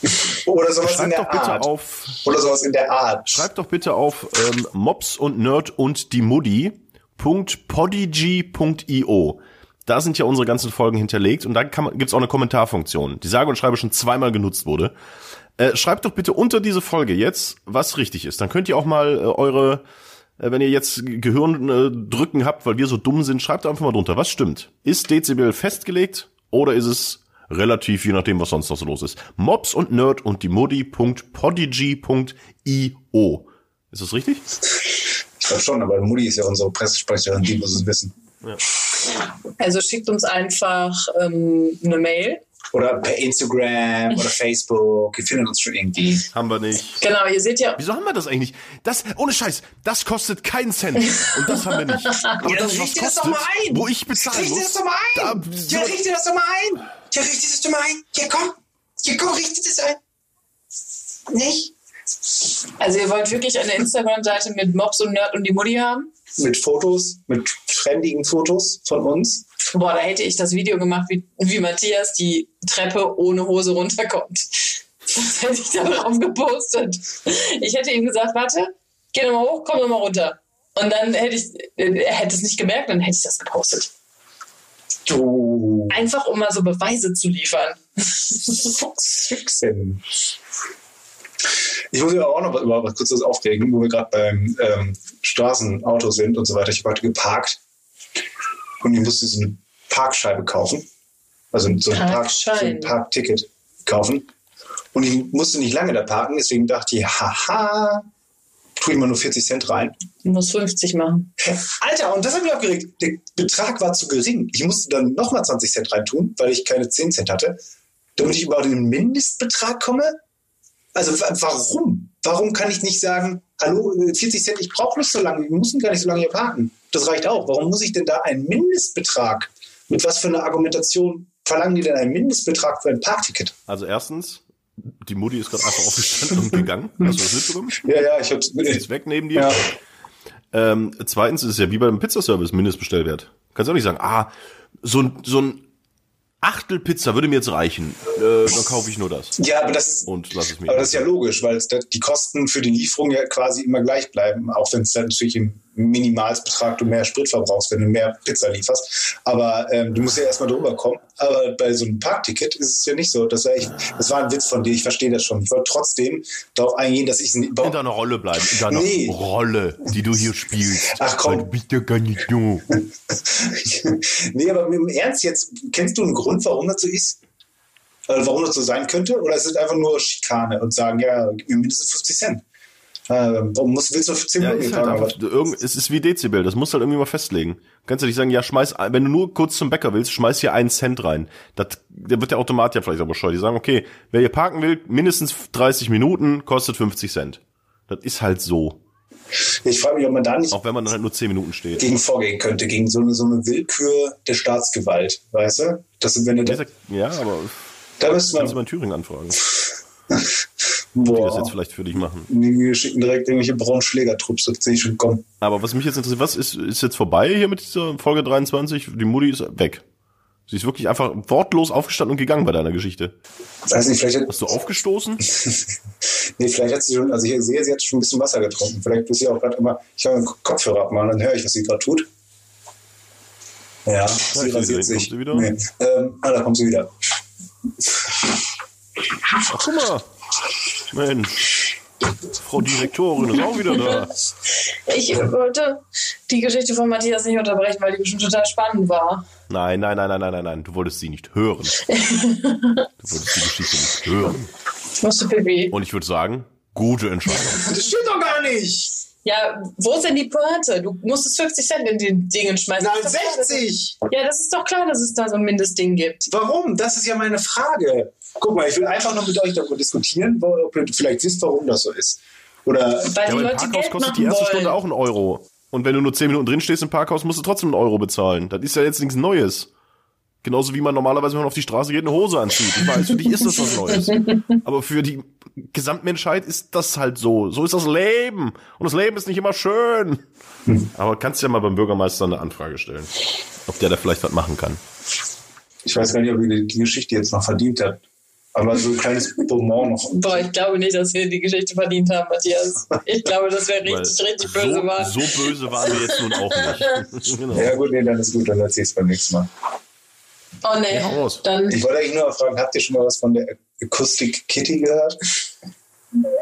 Oder sowas in Schreibt der doch bitte Art. auf, Oder sowas in der Art. schreibt doch bitte auf ähm, Mobs und Nerd und die Muddy.podigy.io. Da sind ja unsere ganzen Folgen hinterlegt und da kann gibt's auch eine Kommentarfunktion, die sage und schreibe schon zweimal genutzt wurde. Äh, schreibt doch bitte unter diese Folge jetzt, was richtig ist. Dann könnt ihr auch mal äh, eure, äh, wenn ihr jetzt Gehirn äh, drücken habt, weil wir so dumm sind, schreibt einfach mal drunter, was stimmt. Ist Dezibel festgelegt oder ist es relativ, je nachdem, was sonst noch so los ist? Mobs und Nerd und die Modi.podigy.io. Ist das richtig? Ich glaube schon, aber Mutti ist ja unsere Pressesprecherin, die muss es wissen. Also schickt uns einfach ähm, eine Mail. Oder per Instagram oder Facebook. Wir finden uns schon irgendwie. Haben wir nicht. Genau, ihr seht ja, Wieso haben wir das eigentlich nicht? Das, ohne Scheiß, das kostet keinen Cent. Und das haben wir nicht. Aber Ja, dann das, was richte das doch kostet, mal ein. wo ich bezahlen Richte das doch mal ein. Da, Ja, richte das doch mal ein. Ja, richte das doch mal ein. Ja, komm. Ja, komm, richte das ein. Nicht? also ihr wollt wirklich eine Instagram-Seite mit Mobs und Nerd und die Mutti haben? Mit Fotos, mit trendigen Fotos von uns. Boah, da hätte ich das Video gemacht, wie, wie Matthias die Treppe ohne Hose runterkommt. Das hätte ich da drauf gepostet. Ich hätte ihm gesagt, warte, geh nochmal hoch, komm nochmal runter. Und dann hätte ich, er hätte es nicht gemerkt, dann hätte ich das gepostet. Du Einfach, um mal so Beweise zu liefern. Fuchsfüchsin. Ich muss ja auch noch über was kurzes aufregen, wo wir gerade beim ähm, Straßenauto sind und so weiter. Ich habe heute geparkt und ich musste so eine Parkscheibe kaufen. Also so ein, Park, so ein Parkticket kaufen. Und ich musste nicht lange da parken, deswegen dachte ich, haha, tue ich mal nur 40 Cent rein. Du musst 50 machen. Alter, und das hat mich aufgeregt. Der Betrag war zu gering. Ich musste dann nochmal 20 Cent reintun, weil ich keine 10 Cent hatte, damit ich über den Mindestbetrag komme. Also wa- warum? Warum kann ich nicht sagen, hallo, 40 Cent, ich brauche nicht so lange, wir müssen gar nicht so lange hier parken. Das reicht auch. Warum muss ich denn da einen Mindestbetrag? Mit was für einer Argumentation verlangen die denn einen Mindestbetrag für ein Parkticket? Also erstens, die Mutti ist gerade einfach aufgestanden und gegangen. Hast du das mitbekommen? Ja, ja, ich hab's. Die ist weg neben dir. Ja. Ähm, zweitens ist es ja wie beim Pizzaservice Mindestbestellwert. Kannst auch nicht sagen, ah, so ein, so ein Achtel Pizza würde mir jetzt reichen. Äh, dann kaufe ich nur das. ja, aber das, Und lass es mir. Aber das ist ja logisch, weil es die Kosten für die Lieferung ja quasi immer gleich bleiben, auch wenn es dann natürlich im Minimalsbetrag du mehr Sprit verbrauchst, wenn du mehr Pizza lieferst. Aber ähm, du musst ja erstmal drüber kommen. Aber bei so einem Parkticket ist es ja nicht so. Das war, echt, das war ein Witz von dir, ich verstehe das schon. Ich wollte trotzdem darauf eingehen, dass ich es nicht in deiner Rolle bleiben, in deiner Nee. Rolle, die du hier spielst. Ach, komm. Weil Du bist ja gar nicht du. nee, aber im Ernst jetzt, kennst du einen Grund, warum das so ist? Warum das so sein könnte? Oder ist es einfach nur Schikane und sagen, ja, gib mir mindestens 50 Cent? Äh, warum musst, willst du 10 Ja, Minuten halt einfach, irgend, es ist wie Dezibel, das musst du halt irgendwie mal festlegen. Kannst du nicht sagen, ja, schmeiß, wenn du nur kurz zum Bäcker willst, schmeiß hier einen Cent rein. Das, der wird der Automat ja vielleicht aber scheu. Die sagen, okay, wer hier parken will, mindestens 30 Minuten, kostet 50 Cent. Das ist halt so. Ich frage mich, ob man da nicht Auch wenn man dann halt nur 10 Minuten steht. gegen vorgehen könnte, gegen so eine, so eine Willkür der Staatsgewalt, weißt du? Das, sind, wenn du da, Ja, aber da müsste kannst du mal man, in Thüringen anfragen, die das jetzt boah, vielleicht für dich machen. wir schicken direkt irgendwelche braunen Schlägertrupps, das sehe ich schon kommen. Aber was mich jetzt interessiert, was ist, ist jetzt vorbei hier mit dieser Folge 23? Die Mutti ist weg. Sie ist wirklich einfach wortlos aufgestanden und gegangen bei deiner Geschichte. Weiß nicht, vielleicht hat, Hast du aufgestoßen? nee, vielleicht hat sie schon, also ich sehe, sie hat schon ein bisschen Wasser getrunken. Vielleicht ist sie auch gerade immer, ich habe einen Kopfhörer abmachen, dann höre ich, was sie gerade tut. Ja, sie ich rasiert sich. kommt sie wieder? Nee. Ähm, ah, da kommt sie wieder. Ach, guck mal. Mensch. Frau Direktorin ist auch wieder da. Ich wollte die Geschichte von Matthias nicht unterbrechen, weil die bestimmt total spannend war. Nein, nein, nein, nein, nein, nein, nein. Du wolltest sie nicht hören. Du wolltest die Geschichte nicht hören. Ich musste Pipi. Und ich würde sagen, gute Entscheidung. Das stimmt doch gar nicht. Ja, wo ist denn die Pointe? Du musstest 50 Cent in den Dingen schmeißen. Nein, Das ist doch klar, dass- 60. Ja, das ist doch klar, dass es da so ein Mindestding gibt. Warum? Das ist ja meine Frage. Guck mal, ich will einfach nur mit euch darüber diskutieren, wo- ob ihr vielleicht wisst, warum das so ist. Oder Weil Ja, die Leute Parkhaus Geld kostet machen die erste wollen. Stunde auch einen Euro. Und wenn du nur 10 Minuten drin stehst im Parkhaus, musst du trotzdem einen Euro bezahlen. Das ist ja jetzt nichts Neues. Genauso wie man normalerweise, wenn man auf die Straße geht, eine Hose anzieht. Ich weiß, für dich ist das was Neues. Aber für die Gesamtmenschheit ist das halt so. So ist das Leben. Und das Leben ist nicht immer schön. Aber kannst ja mal beim Bürgermeister eine Anfrage stellen. Ob der da vielleicht was machen kann. ich weiß gar nicht, ob ihr die Geschichte jetzt noch verdient habt. Aber so ein kleines Bonbon noch. Boah, ich glaube nicht, dass wir die Geschichte verdient haben, Matthias. Ich glaube, dass wir Weil richtig, richtig böse so, waren. so böse waren wir jetzt nun auch nicht. genau. Ja gut, nee, dann ist gut, dann erzähl's beim nächsten Mal. Oh nee, Ja, dann Ich wollte eigentlich nur mal fragen, habt ihr schon mal was von der Akustik Kitty gehört?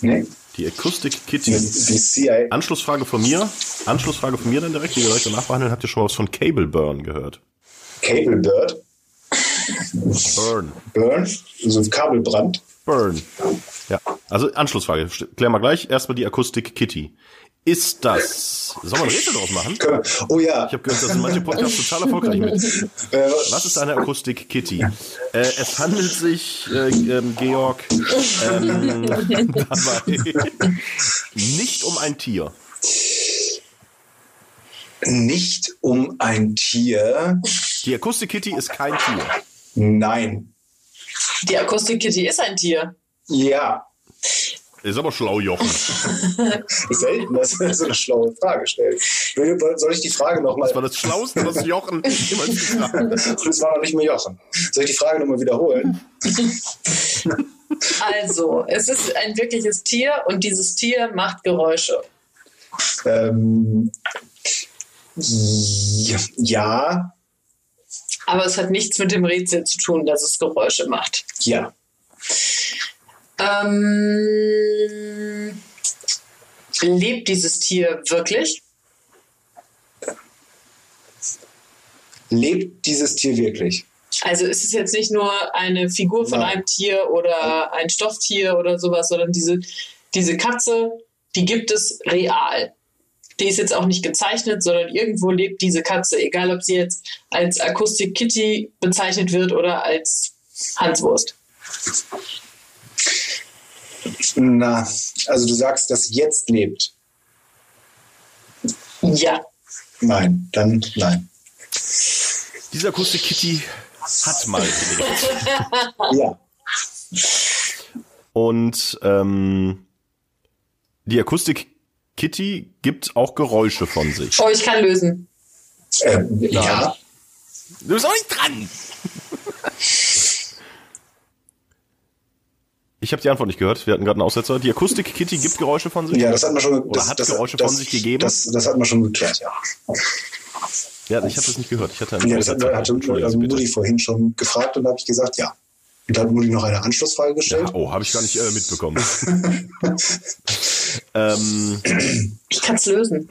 nee? Die Akustik Die, Kitty. die CIA. Anschlussfrage von mir. Anschlussfrage von mir dann direkt, die wir direkt danach behandeln. Habt ihr schon mal was von Cable Burn gehört? Cable Bird. Burn. Burn. Also Kabelbrand. Burn. Ja. Also Anschlussfrage. Klären wir gleich. Erstmal die Akustik Kitty. Ist das. Soll man ein Rätsel draus machen? Oh ja. Ich habe gehört, da sind manche Podcasts total erfolgreich mit. Äh, Was ist eine Akustik Kitty? Äh, es handelt sich, äh, ähm, Georg, ähm, dabei nicht um ein Tier. nicht um ein Tier. Die Akustik Kitty ist kein Tier. Nein. die Akustik-Kitty ist ein Tier. Ja. Ist aber schlau, Jochen. Selten, dass er so eine schlaue Frage stellt. Soll ich die Frage nochmal. Das war das Schlauste, was Jochen jemals gefragt hat. Das war noch nicht mehr Jochen. Soll ich die Frage nochmal wiederholen? Also, es ist ein wirkliches Tier und dieses Tier macht Geräusche. Ähm, ja, Aber es hat nichts mit dem Rätsel zu tun, dass es Geräusche macht. ja. Ähm, lebt dieses Tier wirklich? Lebt dieses Tier wirklich? Also ist es jetzt nicht nur eine Figur von Nein. einem Tier oder ein Stofftier oder sowas, sondern diese, diese Katze, die gibt es real. Die ist jetzt auch nicht gezeichnet, sondern irgendwo lebt diese Katze, egal ob sie jetzt als Akustik Kitty bezeichnet wird oder als Hanswurst. Na, also du sagst, dass jetzt lebt. Ja. Nein, dann nein. Diese Akustik Kitty hat mal gelebt. Ja. Und ähm, die Akustik Kitty gibt auch Geräusche von sich. Oh, ich kann lösen. Ähm, ja. Du bist auch nicht dran. Ich habe die Antwort nicht gehört. Wir hatten gerade einen Aussetzer. Die Akustik Kitty gibt Geräusche von sich. Ja, das hat man schon. Oder das, hat das, Geräusche das, von sich gegeben. Das, das hat man schon geklärt, ja. Ja, ich habe das nicht gehört. Ich hatte einen Ja, das hat, hatte Mutti bitte. vorhin schon gefragt und da habe ich gesagt, ja. Und da hat Mutti noch eine Anschlussfrage gestellt. Ja, oh, habe ich gar nicht äh, mitbekommen. ähm, Ich kann es lösen.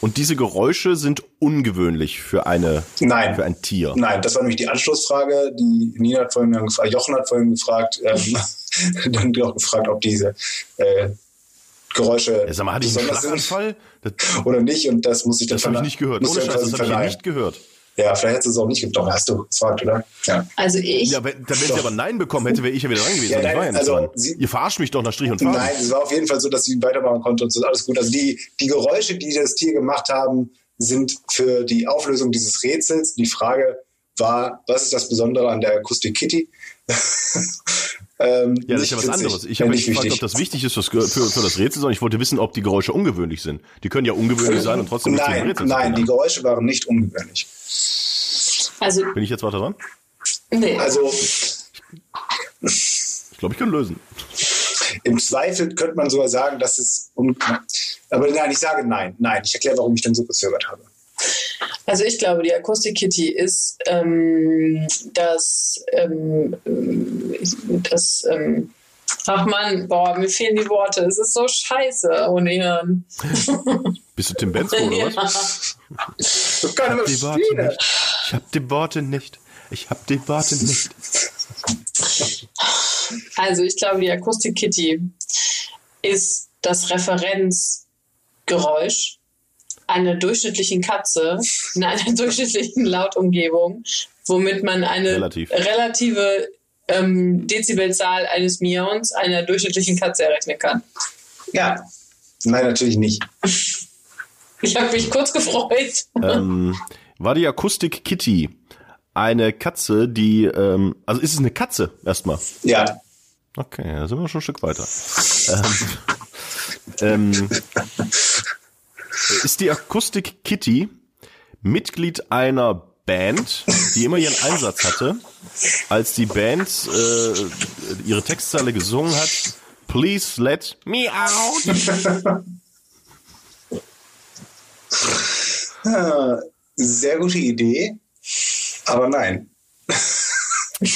und diese Geräusche sind ungewöhnlich für eine Nein. für ein Tier. Nein, das war nämlich die Anschlussfrage. Die Nina hat vorhin gefragt, Jochen hat vorhin gefragt, ähm, dann auch gefragt, ob diese äh, Geräusche Ja, sag mal, hatte ich einen besonders sind Schlaganfall? Das, oder nicht. Und das muss ich dann das habe ich nicht gehört. Ohne Scheiß, das habe ich nicht gehört. Ja, vielleicht hättest du es auch nicht gedacht. Hast du gefragt, oder? Ja. Also ich, Ja, wenn, dann, wenn sie aber Nein bekommen hätte, wäre ich ja wieder dran gewesen. Ja, ich nein, war ja nicht also sie- Ihr verarscht mich doch nach Strich und Faden. Nein, es war auf jeden Fall so, dass sie weitermachen konnte und so alles gut. Also die, die Geräusche, die das Tier gemacht haben, sind für die Auflösung dieses Rätsels. Die Frage war, was ist das Besondere an der Akustik Kitty? Ähm, Ja, das ist nicht ja was anderes. Ich habe nicht nicht gefragt, wichtig. ob das wichtig ist für, für das Rätsel, sondern ich wollte wissen, ob die Geräusche ungewöhnlich sind. Die können ja ungewöhnlich sein und trotzdem Nein, Rätsel zu nein, die. Geräusche waren nicht ungewöhnlich. also, Bin ich jetzt weiter dran? nee. Also Ich glaube, ich kann lösen. im Zweifel könnte man sogar sagen, dass es un aber nein, ich sage nein, nein. Ich erkläre, warum ich denn so gezögert habe. Also ich glaube, die Akustik Kitty ist ähm, das ähm, ich, das, ähm, ach man, boah, mir fehlen die Worte. Es ist so scheiße ohne Hirn. Bist du Tim Bensko oder was? Du kannst immer Die Worte nicht. Ich hab die Worte nicht. Ich hab die Worte nicht. Also ich glaube, die Akustik Kitty ist das Referenzgeräusch einer durchschnittlichen Katze in einer durchschnittlichen Lautumgebung, womit man eine Relativ. relative ähm, Dezibelzahl eines Miauns einer durchschnittlichen Katze errechnen kann. Ja. Nein, natürlich nicht. Ich habe mich kurz gefreut. ähm, war die Akustik Kitty eine Katze, die, ähm, also ist es eine Katze erstmal? Ja. Okay, da sind wir schon ein Stück weiter. ähm, ähm, ist die Akustik Kitty Mitglied einer Band, die immer ihren Einsatz hatte, als die Band äh, ihre Textzeile gesungen hat, Please let me out. Ah, Sehr gute Idee. Aber nein.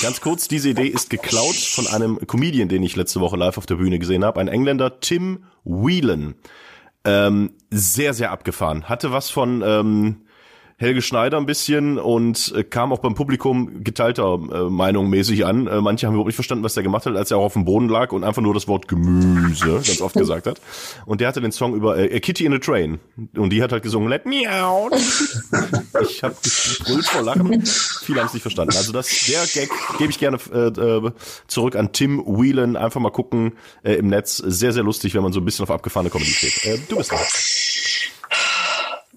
Ganz kurz, diese Idee ist geklaut von einem Comedian, den ich letzte Woche live auf der Bühne gesehen habe, ein Engländer, Tim Whelan. Ähm, sehr, sehr abgefahren. Hatte was von ähm, Helge Schneider ein bisschen und äh, kam auch beim Publikum geteilter äh, Meinung mäßig an. Äh, manche haben überhaupt nicht verstanden, was der gemacht hat, als er auch auf dem Boden lag und einfach nur das Wort Gemüse ganz oft gesagt hat. Und der hatte den Song über äh, Kitty in a Train. Und die hat halt gesungen, Let me out. ich habe gebrüllt vor Lachen. Viele haben es nicht verstanden. Also das, der Gag gebe ich gerne äh, äh, zurück an Tim Whelan. Einfach mal gucken äh, im Netz. Sehr, sehr lustig, wenn man so ein bisschen auf abgefahrene Comedy steht. Äh, du bist dran.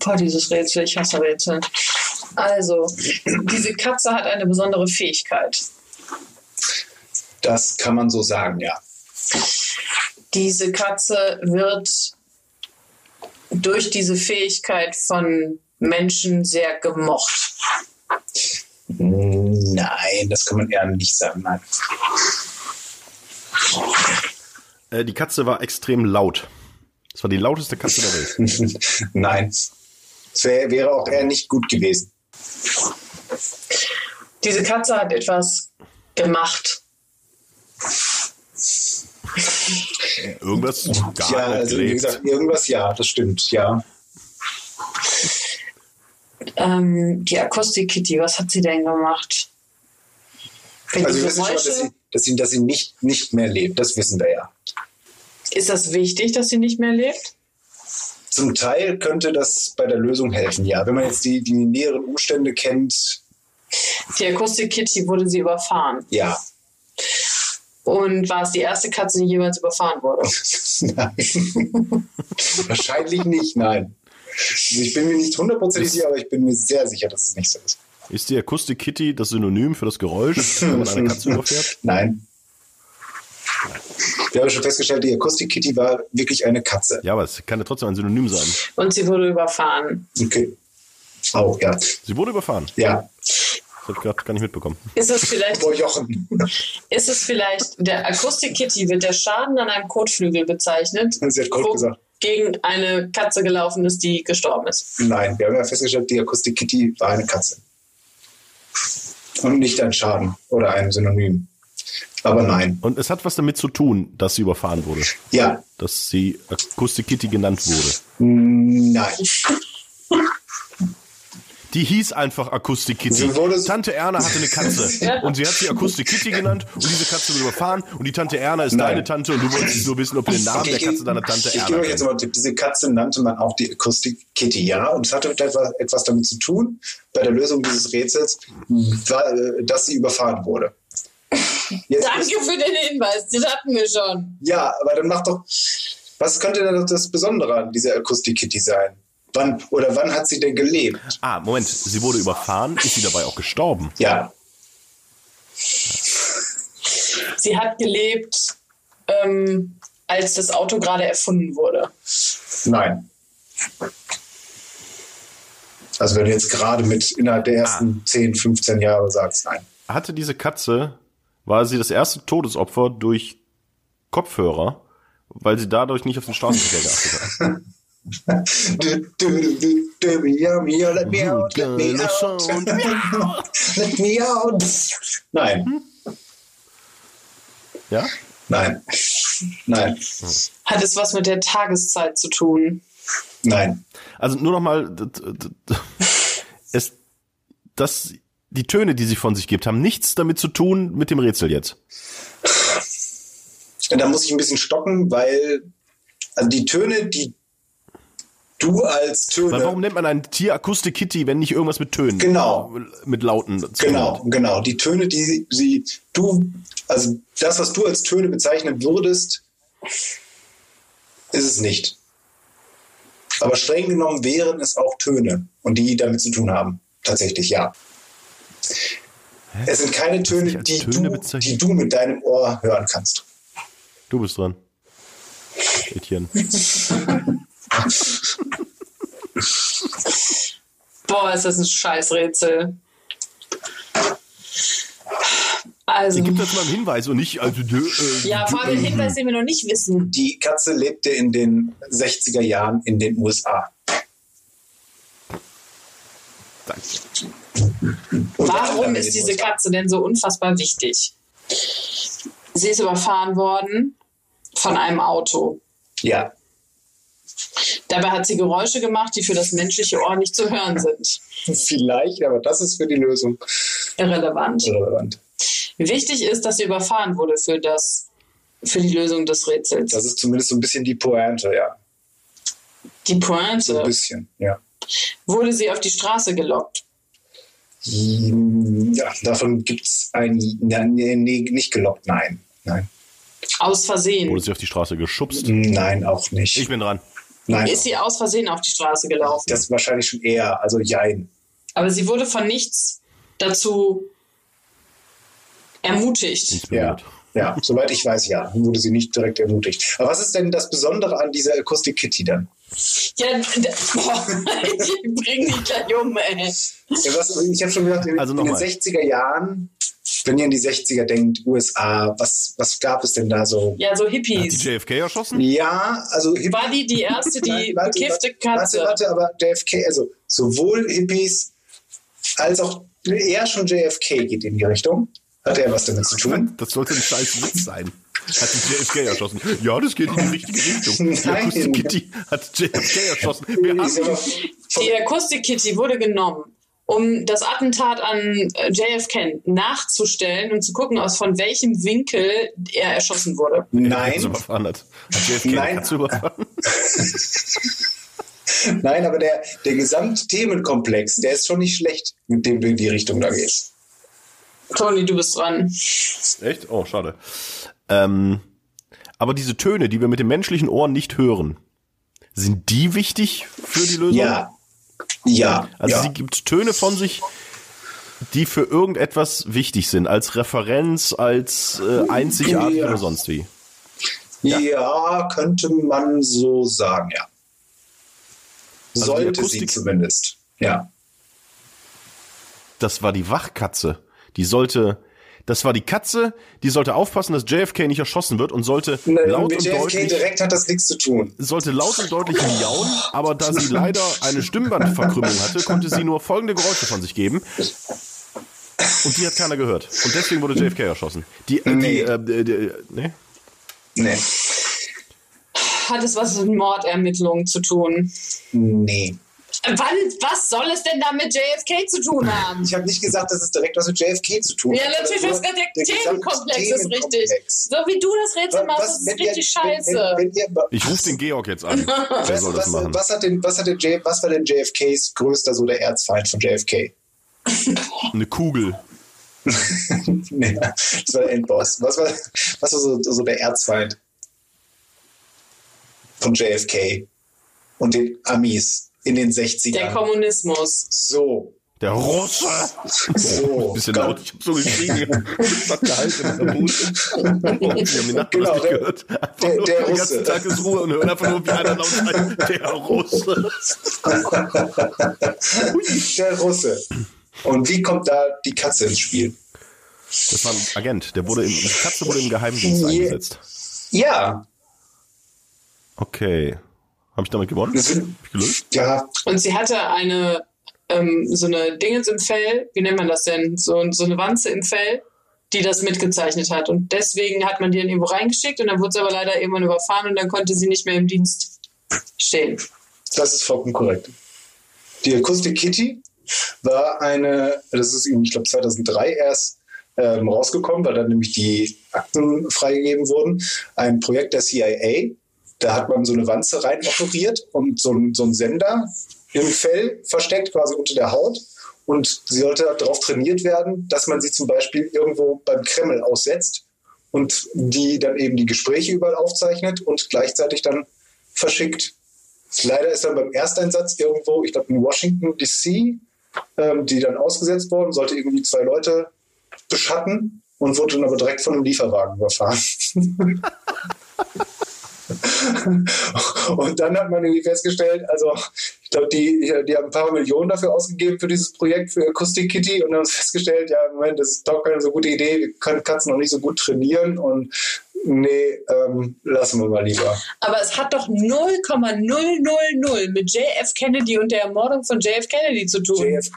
Boah, dieses Rätsel, ich hasse Rätsel. Also, diese Katze hat eine besondere Fähigkeit. Das kann man so sagen, ja. Diese Katze wird durch diese Fähigkeit von Menschen sehr gemocht. Nein, das kann man eher nicht sagen. Nein. Äh, die Katze war extrem laut. Das war die lauteste Katze der Welt. Nein. Es wär, wäre auch eher nicht gut gewesen. Diese Katze hat etwas gemacht. Irgendwas gar ja, nicht also wie gesagt, irgendwas ja, das stimmt, ja. Ähm, die Akustik-Kitty, was hat sie denn gemacht? Wenn Also wir wissen schon, dass sie, dass sie, dass sie nicht, nicht mehr lebt, das wissen wir ja. ist das wichtig, dass sie nicht mehr lebt? Zum Teil könnte das bei der Lösung helfen, ja. Wenn man jetzt die, die näheren Umstände kennt, Die Akustik-Kitty wurde sie überfahren. ja. Und war es die erste Katze, die jemals überfahren wurde? Nein. Wahrscheinlich nicht, nein. Also ich bin mir nicht hundertprozentig sicher, aber ich bin mir sehr sicher, dass es nicht so ist. Ist die Akustik Kitty das Synonym für das Geräusch, wenn man eine Katze überfährt? Nein. Wir haben schon festgestellt, die Akustik-Kitty war wirklich eine Katze. Ja, aber es kann ja trotzdem ein Synonym sein. Und sie wurde überfahren. Okay. Auch, ja. Sie wurde überfahren. Ja. Das habe ich gerade gar nicht mitbekommen. Ist es vielleicht, Boah, Jochen. ist es vielleicht, der Akustik-Kitty wird der Schaden an einem Kotflügel bezeichnet, Sie hat Kot wo gesagt. gegen eine Katze gelaufen ist, die gestorben ist. Nein, wir haben ja festgestellt, die Akustik-Kitty war eine Katze. Und nicht ein Schaden oder ein Synonym. Aber nein. Und es hat was damit zu tun, dass sie überfahren wurde. Ja. Dass sie Akustik Kitty genannt wurde. Nein. Die hieß einfach Akustik Kitty. Tante Erna hatte eine Katze und sie hat sie Akustik Kitty genannt und diese Katze wurde überfahren und die Tante Erna ist Nein. deine Tante und du wolltest nur wissen, ob du den Namen Okay, der ich- Katze deiner Tante Ich Erna gebe euch jetzt mal. Diese Katze nannte man auch die Akustik-Kitty, ja. Und es hatte etwas, damit zu tun, bei der Lösung dieses Rätsels, äh, dass sie überfahren wurde. Jetzt Danke für den Hinweis, das hatten wir schon. Ja, aber dann mach doch. Was könnte denn das Besondere an dieser Akustik-Kitty sein? Wann oder wann hat sie denn gelebt? Ah, Moment, sie wurde überfahren, ist sie dabei auch gestorben? Ja, Sie hat gelebt, ähm, als das Auto gerade erfunden wurde. nein. Also wenn du jetzt gerade mit innerhalb der ersten 10, 15 Jahre sagst, nein. Hatte diese Katze, war sie das erste Todesopfer durch Kopfhörer, weil sie dadurch nicht auf den Straßenverkehr geachtet hat? Du, du, du, du, meow, meow, let me out, let me Geiler out. Sound. Let me out. Nein. Ja? Nein. Nein. Hat es was mit der Tageszeit zu tun? Nein. Also nur noch mal, d- d- d- es, das, die Töne, die sie von sich gibt, haben nichts damit zu tun mit dem Rätsel jetzt. Da muss ich ein bisschen stocken, weil also die Töne, die du als Töne. Weil warum nennt man ein Tier Akustik Kitty, wenn nicht irgendwas mit Tönen? Genau. Mit Lauten. zu tun Genau, hat? genau. Die Töne, die sie, du, also das, was du als Töne bezeichnen würdest, ist es nicht. Aber streng genommen wären es auch Töne und die damit zu tun haben. Tatsächlich, ja. Es sind keine Töne, die, Töne du, die du mit deinem Ohr hören kannst. Du bist dran. Etienne. Boah, ist das ein Scheißrätsel. Also, gibt jetzt mal einen Hinweis und nicht, also, äh, ja, vor allem den Hinweis, den wir noch nicht wissen. Die Katze lebte in den 60er Jahren in den USA. Warum ist diese Katze denn so unfassbar wichtig? Sie ist überfahren worden von einem Auto. Ja, Dabei hat sie Geräusche gemacht, die für das menschliche Ohr nicht zu hören sind. vielleicht, aber das ist für die Lösung Irrelevant. irrelevant. Wichtig ist, dass sie überfahren wurde für das, für die Lösung des Rätsels. Das ist zumindest so ein bisschen die Pointe, ja. Die So ein Pointe. bisschen, ja. Wurde sie auf die Straße gelockt? Ja, davon gibt es ein. Nein, nee, nee, nicht gelockt, nein. Nein. Aus Versehen. wurde sie auf die Straße geschubst. Nein, auch nicht. Ich bin dran. nein. Ist sie aus Versehen auf die Straße gelaufen? das ist wahrscheinlich schon eher, also jein. Aber sie wurde von nichts dazu ermutigt. Ja, ja, soweit ich weiß, ja, wurde sie nicht direkt ermutigt. Aber was ist denn das Besondere an dieser Akustik Kitty dann? Ja, boah, ich bring dich gleich um, ey. Ja, was, ich habe schon gesagt, in, Also in den nochmal. 60er Jahren, wenn ihr an die 60er denkt, USA, was, was gab es denn da so? Ja, so Hat die Hippies. JFK erschossen? Ja, also War die die erste, die Nein, warte, bekiffte Katze? Warte, warte, aber JFK, also sowohl Hippies als auch eher schon JFK geht in die Richtung. Hat er was damit zu tun? Das sollte ein scheiß Witz sein. Hat die JFK erschossen. Ja, das geht in die richtige Richtung. Die Nein. Akustik Kitty hat JFK erschossen. Die Akustik-Kitty wurde genommen, um das Attentat an äh, JFK nachzustellen und zu gucken, aus von welchem Winkel er erschossen wurde. Nein, überfahren hat. Hat JFK Nein. überfahren? nein, aber der, der Gesamtthemenkomplex, der ist schon nicht schlecht, mit dem du in die Richtung da gehst. Toni, du bist dran. Echt? Oh, schade. Ähm, aber diese Töne, die wir mit dem menschlichen Ohr nicht hören, sind die wichtig für die Lösung? Ja, ja, Also ja. sie gibt Töne von sich, die für irgendetwas wichtig sind, als Referenz, als äh, einzigartig Ja. oder sonst wie. ja. könnte man so sagen, ja. Also Sollte sie zumindest, ja. Das war die Wachkatze. Die sollte, das war die Katze, die sollte aufpassen, dass JFK nicht erschossen wird und sollte laut mit und JFK deutlich, direkt hat das nichts zu tun. sollte laut und deutlich miauen, aber da sie leider eine Stimmbandverkrümmung hatte, konnte sie nur folgende Geräusche von sich geben. Und die hat keiner gehört. Und deswegen wurde JFK erschossen. Die, äh, Nee. die, äh, die, die nee? Nee. Hat es was mit Mordermittlungen zu tun? Nee. Wann, was soll es denn da mit JFK zu tun haben? Ich habe nicht gesagt, dass es direkt was mit JFK zu tun Ja, hat. natürlich, du hast gesagt, der, gesamte Themenkomplex ist richtig. So wie du das Rätsel machst, ist wenn ihr- richtig wenn- scheiße. Wenn, wenn ihr, Ich rufe den Georg jetzt an. Wer soll das was, machen? was, hat denn, was, hat denn J, was war denn JFKs größter so der Erzfeind von JFK? Eine Kugel. nee, das war der Endboss. Was war, was war so, so der Erzfeind von JFK und den Amis in den 60ern? Der Kommunismus. so, Der Russe. so. Bisschen laut, ich hab so geschrien. Ich hab gehalten Bude. Wir haben die Nacht Genau, nicht gehört. Einfach der- nur der den Russe. ganzen Tag ist Ruhe und hören einfach nur, wie einer laut schreit, der Russe. Der Russe. Und wie kommt da die Katze ins Spiel? Das war ein Agent, der wurde im, die Katze wurde im Geheimdienst eingesetzt. Ja, Okay. Habe ich damit gewonnen? ich gelöst? ja, Und sie hatte eine, ähm, so eine Dingens im Fell. Wie nennt man das denn? So, so eine Wanze im Fell. die das mitgezeichnet hat. Und deswegen hat man die dann irgendwo reingeschickt und dann wurde es aber leider irgendwann überfahren und dann konnte sie nicht mehr im Dienst stehen. Das ist vollkommen korrekt. Die Acoustic Kitty war eine, das ist irgendwie, ich glaube 2003 erst ähm, rausgekommen, weil dann nämlich die Akten freigegeben wurden. Ein Projekt der CIA. Da hat man so eine Wanze rein operiert und so, so einen Sender im Fell versteckt, quasi unter der Haut. Und sie sollte darauf trainiert werden, dass man sie zum Beispiel irgendwo beim Kreml aussetzt und die dann eben die Gespräche überall aufzeichnet und gleichzeitig dann verschickt. Leider ist dann beim Ersteinsatz irgendwo, ich glaube in Washington DC, ähm, die dann ausgesetzt worden, sollte irgendwie zwei Leute beschatten und wurde dann aber direkt von einem Lieferwagen überfahren. und dann hat man irgendwie festgestellt, also ich glaube, die, die haben ein paar Millionen dafür ausgegeben für dieses Projekt für Acoustic Kitty. Und haben festgestellt, ja, Moment, das ist doch keine so gute Idee, wir können Katzen noch nicht so gut trainieren. Und nee, ähm, lassen wir mal lieber. Aber es hat doch 0,000 mit JF Kennedy und der Ermordung von JF Kennedy zu tun. JF,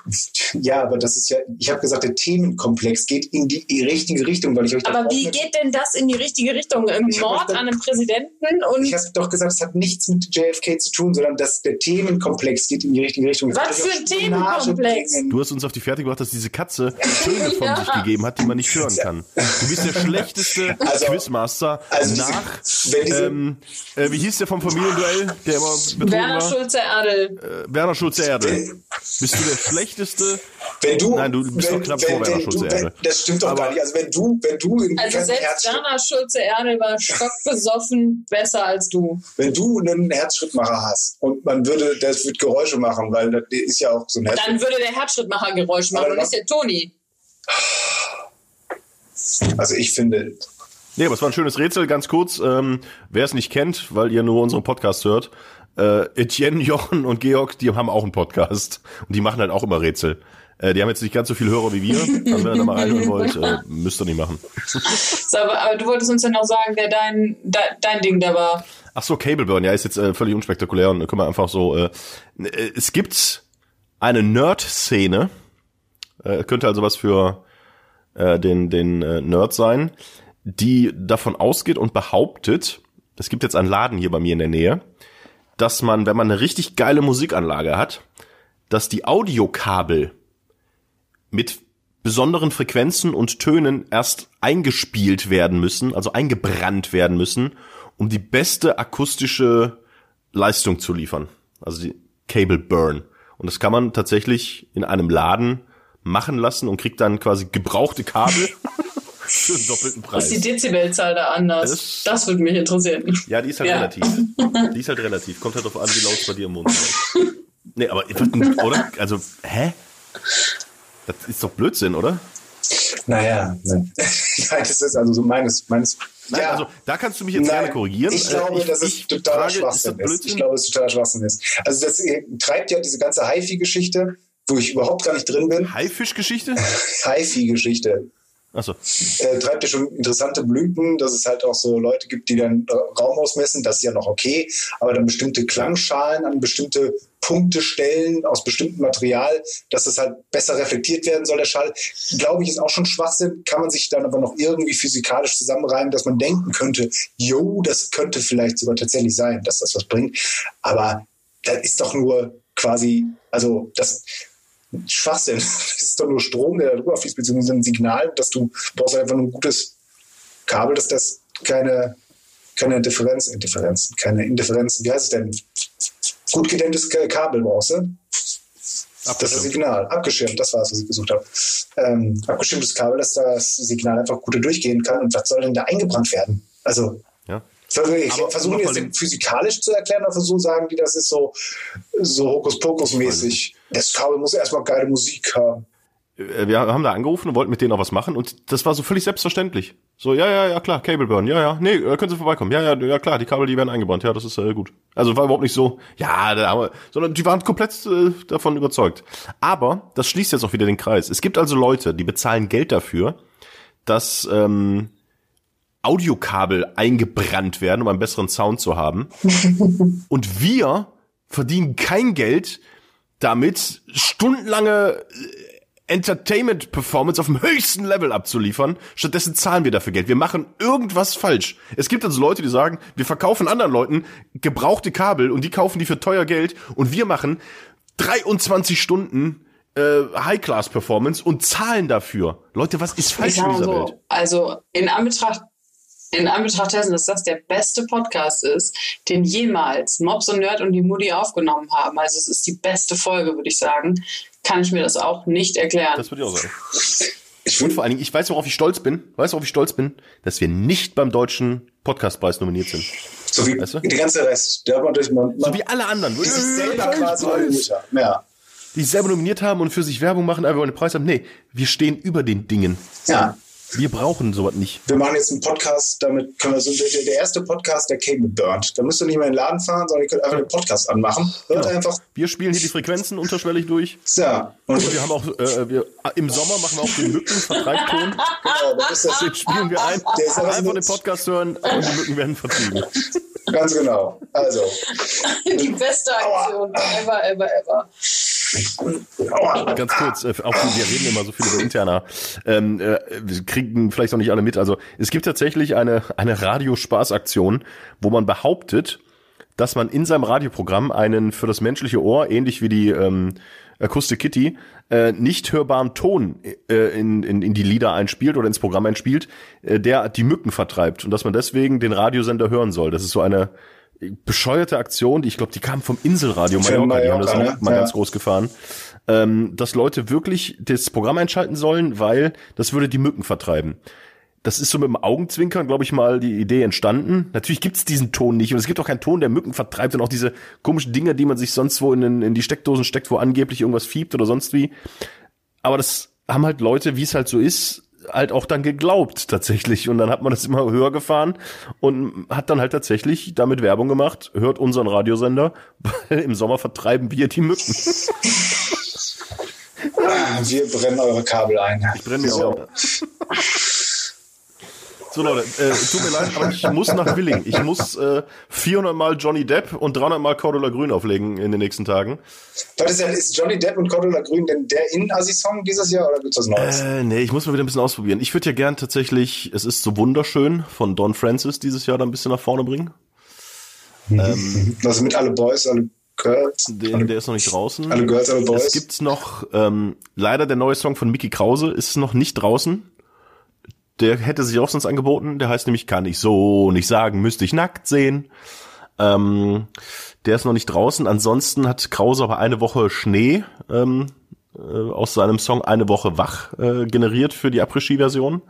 ja, aber das ist ja, ich habe gesagt, der Themenkomplex geht in die richtige Richtung, weil ich euch Aber wie geht denn das in die richtige Richtung? Ein hab Mord an einem Präsidenten und Ich habe doch gesagt, es hat nichts mit JFK zu tun, sondern dass der Themenkomplex geht in die richtige Richtung. Was für ein Themenkomplex? bringen. Du hast uns auf die Fährte gebracht, dass diese Katze Töne von Ja. sich gegeben hat, die man nicht hören kann. Du bist der schlechteste Also- Quizmaster Also diese, nach. wenn diese, Ähm, äh, wie hieß der vom Familienduell, der immer Werner war? Schulze Erdel. Äh, Werner Schulze-Erde. Bist du der schlechteste? wenn du, Nein, du bist wenn, doch knapp wenn, vor Werner wenn du, Schulze-Erde. wenn, Das stimmt doch Aber- gar nicht. Also wenn du, wenn du in Also selbst Herzschritt, Werner Schulze Erdel war stockbesoffen besser als du. wenn du einen Herzschrittmacher hast und man würde, das wird Geräusche machen, weil das ist ja auch so ein Herzschritt. Dann würde der Herzschrittmacher Geräusche machen und nicht der Toni. Also ich finde, Nee, aber es war ein schönes Rätsel, ganz kurz. Ähm, Wer es nicht kennt, weil ihr nur unseren Podcast hört, äh, Etienne, Jochen und Georg, die haben auch einen Podcast. Und die machen halt auch immer Rätsel. Äh, die haben jetzt nicht ganz so viel Hörer wie wir. Also wenn ihr da mal reinhören wollt, äh, müsst ihr nicht machen. So, aber, aber du wolltest uns ja noch sagen, wer dein, de, dein Ding da war. Ach so, Cable Burn, ja, ist jetzt äh, völlig unspektakulär und können wir einfach so. Äh, äh, es gibt eine Nerd-Szene, äh, könnte also was für äh, den den äh, Nerd sein, die davon ausgeht und behauptet, es gibt jetzt einen Laden hier bei mir in der Nähe, dass man, wenn man eine richtig geile Musikanlage hat, dass die Audiokabel mit besonderen Frequenzen und Tönen erst eingespielt werden müssen, also eingebrannt werden müssen, um die beste akustische Leistung zu liefern. Also die Cable Burn. Und das kann man tatsächlich in einem Laden machen lassen und kriegt dann quasi gebrauchte Kabel für einen doppelten Ist Preis. die Dezibelzahl da anders? Das- Das, würde mich interessieren. Ja, die ist halt Ja. relativ. Die ist halt relativ. Kommt halt drauf an, wie laut es bei dir im Mund ist. Nee, aber, oder? Also, hä? Das ist doch Blödsinn, oder? naja, nein. Nein, das ist also so meines, meines, Nein, ja. also, da kannst du mich jetzt gerne korrigieren. Ich Äh, glaube, dass es ich totaler frage, Schwachsinn das ist. Ich glaube, es ist totaler Schwachsinn ist. Also das äh, treibt ja diese ganze HiFi-Geschichte, wo ich überhaupt gar nicht drin bin. Haifischgeschichte? HiFi-Geschichte. Achso. Äh, treibt ja schon interessante Blüten, dass es halt auch so Leute gibt, die dann äh, Raum ausmessen. Das ist ja noch okay. Aber dann bestimmte Klangschalen an bestimmte Punkte stellen aus bestimmtem Material, dass das halt besser reflektiert werden soll, der Schall. Glaube ich, ist auch schon Schwachsinn. Kann man sich dann aber noch irgendwie physikalisch zusammenreimen, dass man denken könnte, jo, das könnte vielleicht sogar tatsächlich sein, dass das was bringt. Aber das ist doch nur quasi, also das Schwachsinn. Das ist doch nur Strom, der da drüber fließt, beziehungsweise ein Signal, dass du brauchst einfach nur ein gutes Kabel, dass das keine, keine Differenz, äh, Differenzen, keine Indifferenzen, wie heißt es denn? Gut gedämmtes Ka- Kabel brauchst du. Das ist das Signal. Abgeschirmt, das war es, was ich gesucht habe. Ähm, abgeschirmtes Kabel, dass das Signal einfach gut durchgehen kann. Und was soll denn da eingebrannt werden? Also, Ja. Ich Aber versuchen, noch jetzt physikalisch zu erklären oder versuchen sagen die, das ist so, so Hokuspokus-mäßig. Das Kabel muss erstmal geile Musik haben. Äh, Wir haben da angerufen und wollten mit denen auch was machen und das war so völlig selbstverständlich. So, ja, ja, ja, klar, Cable Burn, ja, ja, nee, äh, können Sie vorbeikommen. Ja, ja, ja, klar, die Kabel, die werden eingebrannt, ja, das ist äh, gut. Also war überhaupt nicht so, ja, da haben wir, sondern die waren komplett äh, davon überzeugt. Aber das schließt jetzt auch wieder den Kreis. Es gibt also Leute, die bezahlen Geld dafür, dass ähm, Audiokabel eingebrannt werden, um einen besseren Sound zu haben. Und wir verdienen kein Geld damit, stundenlange Entertainment-Performance auf dem höchsten Level abzuliefern. Stattdessen zahlen wir dafür Geld. Wir machen irgendwas falsch. Es gibt also Leute, die sagen, wir verkaufen anderen Leuten gebrauchte Kabel und die kaufen die für teuer Geld und wir machen 23 Stunden äh, High-Class-Performance und zahlen dafür. Leute, was ist falsch in dieser so, Welt? also in Anbetracht, in Anbetracht dessen, dass das der beste Podcast ist, den jemals Mobs und Nerd und die Mutti aufgenommen haben, also es ist die beste Folge, würde ich sagen, kann ich mir das auch nicht erklären. Das würde ich auch sagen. Und vor allen Dingen, ich weiß, worauf ich stolz bin. Weißt du, worauf ich stolz bin? Dass wir nicht beim deutschen Podcastpreis nominiert sind. So wie Weißt du? der ganze Rest. Der man durch man, So wie alle anderen. sich selber quasi nominiert haben. Ja. Die sich selber nominiert haben und für sich Werbung machen, aber einen Preis haben. Nee, wir stehen über den Dingen. ja. Wir brauchen sowas nicht. Wir machen jetzt einen Podcast, damit können wir so, der, der erste Podcast, der Cable burnt. Da müsst ihr nicht mehr in den Laden fahren, sondern ihr könnt einfach den Podcast anmachen. Hört Genau. einfach, Wir spielen hier die Frequenzen unterschwellig durch. ja. Und Und wir haben auch, äh, wir, im Sommer machen wir auch den Mückenvertreibton. genau, dann ist das Den spielen wir ein. Der ist Einfach den Podcast hören und die Mücken werden vertrieben. ganz genau. Also, die beste Aktion ever, ever, ever. Ganz kurz, äh, auch wir reden immer so viel über interner. Ähm, äh, wir kriegen vielleicht auch nicht alle mit. Also es gibt tatsächlich eine, eine Radiospaßaktion, wo man behauptet, dass man in seinem Radioprogramm einen für das menschliche Ohr, ähnlich wie die ähm, Acoustic Kitty, äh, nicht hörbaren Ton äh, in, in, in die Lieder einspielt oder ins Programm einspielt, äh, der die Mücken vertreibt und dass man deswegen den Radiosender hören soll. Das ist so eine bescheuerte Aktion, die ich glaube, die kam vom Inselradio Von Mallorca, die haben das Mallorca, auch ne? mal Ja. ganz groß gefahren, ähm, dass Leute wirklich das Programm einschalten sollen, weil das würde die Mücken vertreiben. Das ist so mit dem Augenzwinkern, glaube ich, mal die Idee entstanden. Natürlich gibt's diesen Ton nicht und es gibt auch keinen Ton, der Mücken vertreibt und auch diese komischen Dinger, die man sich sonst wo in, den- in die Steckdosen steckt, wo angeblich irgendwas fiebt oder sonst wie. Aber das haben halt Leute, wie es halt so ist, halt auch dann geglaubt tatsächlich. Und dann hat man das immer höher gefahren und hat dann halt tatsächlich damit Werbung gemacht, hört unseren Radiosender, weil im Sommer vertreiben wir die Mücken. Wir brennen eure Kabel ein. Ich brenne mir so. auch. So Leute, äh, tut mir leid, aber ich muss nach Willing. Ich muss äh, 400 Mal Johnny Depp und 300 Mal Cordula Grün auflegen in den nächsten Tagen. Was ist, ist Johnny Depp und Cordula Grün denn der In-Assi-Song dieses Jahr oder gibt's was Neues? Äh, nee, ich muss mal wieder ein bisschen ausprobieren. Ich würde ja gern tatsächlich, es ist so wunderschön, von Don Francis dieses Jahr dann ein bisschen nach vorne bringen. Also mit alle Boys, alle Girls. Den, der ist noch nicht draußen. alle Girls, alle Boys. Es gibt's noch, ähm, leider der neue Song von Mickey Krause ist noch nicht draußen. Der hätte sich auch sonst angeboten. Der heißt nämlich Kann ich so nicht sagen, müsste ich nackt sehen. Ähm, der ist noch nicht draußen. Ansonsten hat Krause aber eine Woche Schnee ähm, äh, aus seinem Song Eine Woche wach äh, generiert für die Après-Ski-Version.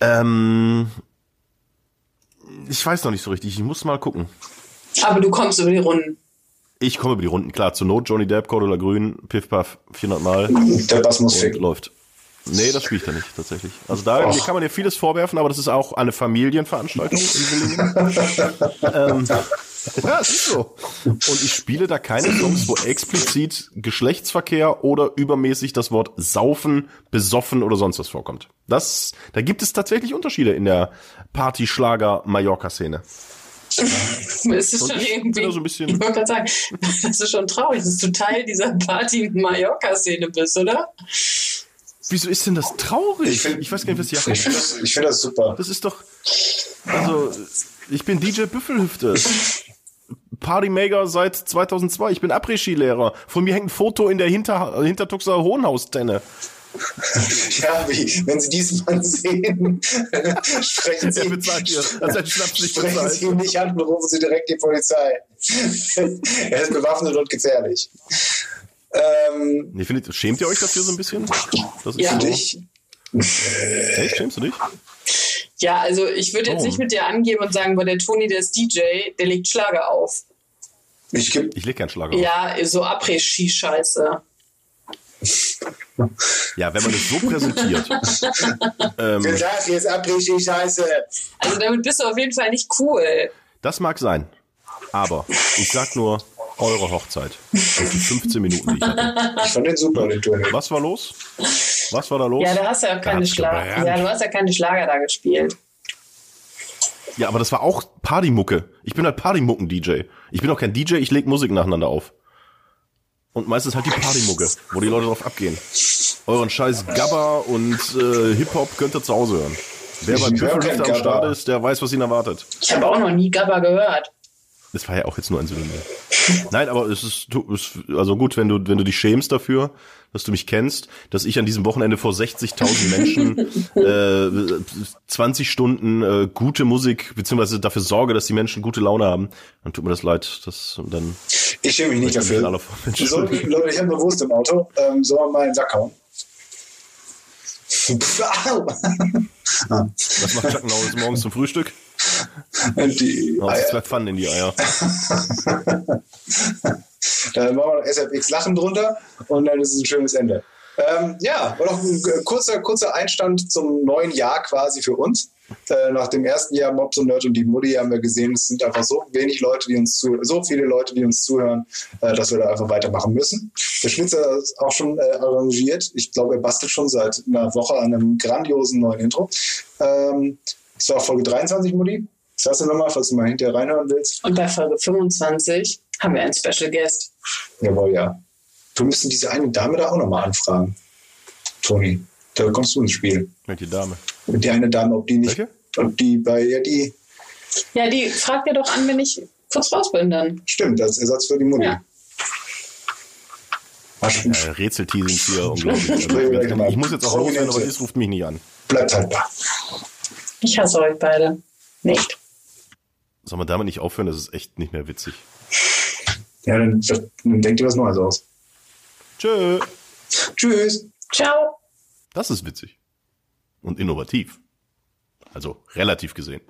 Ähm, ich weiß noch nicht so richtig. Ich muss mal gucken. Aber du kommst über die Runden. Ich komme über die Runden, klar. Zur Not Johnny Depp, Cordula Grün, Piff Puff, 400 Mal. Der Bass muss ficken. läuft. Nee, das spielt er nicht, tatsächlich. Also da hier kann man dir vieles vorwerfen, aber das ist auch eine Familienveranstaltung ähm, ja, ist so. Und ich spiele da keine Songs, wo explizit Geschlechtsverkehr oder übermäßig das Wort saufen, besoffen oder sonst was vorkommt. Das, da gibt es tatsächlich Unterschiede in der Party-Schlager-Mallorca-Szene. Es ist Und schon ich irgendwie. da so ein bisschen- ich wollte gerade sagen, das ist schon traurig, dass du Teil dieser Party-Mallorca-Szene bist, oder? Wieso ist denn das traurig? Ich, find- weiß gar nicht, was die Ich finde das, ich find das super. Das ist doch. Also, ich bin DJ Büffelhüfte. Partymaker seit 2002. Ich bin Après-Ski-Lehrer. Von mir hängt ein Foto in der Hinter Hintertuxer Hohenhaustenne. Ja, wie, wenn Sie diesen Mann sehen, sprechen Sie, nicht sprechen. Sie ihn nicht an und rufen Sie direkt die Polizei. er ist bewaffnet und gefährlich. Ähm, Nee, findet, schämt ihr euch dafür so ein bisschen? Das ist Ja. so. dich? Echt? Schämst du dich? Ja, also ich würde jetzt Oh. nicht mit dir angeben und sagen, weil der Toni, der ist DJ, der legt Schlager auf. Ich gebe Ich leg keinen Schlager auf. Ja, so Après-Ski-Scheiße. Ja, wenn man es so präsentiert. ähm, Guten Tag, hier ist Abrischi Scheiße. Also damit bist du auf jeden Fall nicht cool. das mag sein. Aber ich sag nur, eure Hochzeit. Das sind 15 Minuten, die ich hatte. Ich fand den super, den Toni. Was war los? Was war da los? Ja, da hast du ja auch keine Schlager. Ja, du hast ja keine Schlager da gespielt. Ja, aber das war auch Partymucke. Ich bin halt Partymucken-DJ. Ich bin auch kein DJ, ich leg Musik nacheinander auf. Und meistens halt die Partymucke, wo die Leute drauf abgehen. Euren scheiß Gabba und äh, Hip-Hop könnt ihr zu Hause hören. Wer kein Büffellichter am. Start ist, der weiß, was ihn erwartet. Ich habe auch noch nie Gabba gehört. Das war ja auch jetzt nur ein Synonym. Nein, aber es ist, also gut, wenn du, wenn du dich schämst dafür, dass du mich kennst, dass ich an diesem Wochenende vor 60.000 Menschen äh, 20 Stunden äh, gute Musik, beziehungsweise dafür sorge, dass die Menschen gute Laune haben, dann tut mir das leid. Das, und dann Ich schäme mich nicht dafür. So. Leute, ich habe eine Wurst im Auto. Ähm, sollen wir mal in den Sack hauen? Au! Was macht Chuck Norris morgens zum Frühstück? Die Haut sich Eier. zwei Pfannen in die Eier. Dann machen wir noch SFX Lachen drunter und dann ist es ein schönes Ende. Ähm, ja, war noch ein kurzer, kurzer Einstand zum neuen Jahr quasi für uns. Äh, nach dem ersten Jahr Mobs und Nerd und die Mutti haben wir gesehen, es sind einfach so wenig Leute, die uns zu, so viele Leute, die uns zuhören, äh, dass wir da einfach weitermachen müssen. Der Schnitzer ist auch schon äh, arrangiert. Ich glaube, er bastelt schon seit einer Woche an einem grandiosen neuen Intro. Ähm, das war Folge 23, Mutti. Sag's dir nochmal, falls du mal hinterher reinhören willst. Und bei Folge 25 haben wir einen Special Guest. Jawohl, ja. Wir müssen diese eine Dame da auch nochmal anfragen. Toni, da kommst du ins Spiel. Welche Dame? Und die eine Dame, ob die nicht, Welche? ob die bei, ja, die, Ja, die fragt ihr doch an, wenn ich kurz raus bin dann. stimmt, als Ersatz für die Mutti. Ja. Äh, Rätselteasing hier unglaublich. Ich muss jetzt auch loswerden, aber das ruft mich nicht an. Bleibt halt da. Ich hasse euch beide. Nicht. Soll man damit nicht aufhören? Das ist echt nicht mehr witzig. Ja, dann, dann denkt ihr was Neues aus. Tschö. Tschüss. Ciao. Das ist witzig. Und innovativ. Also relativ gesehen.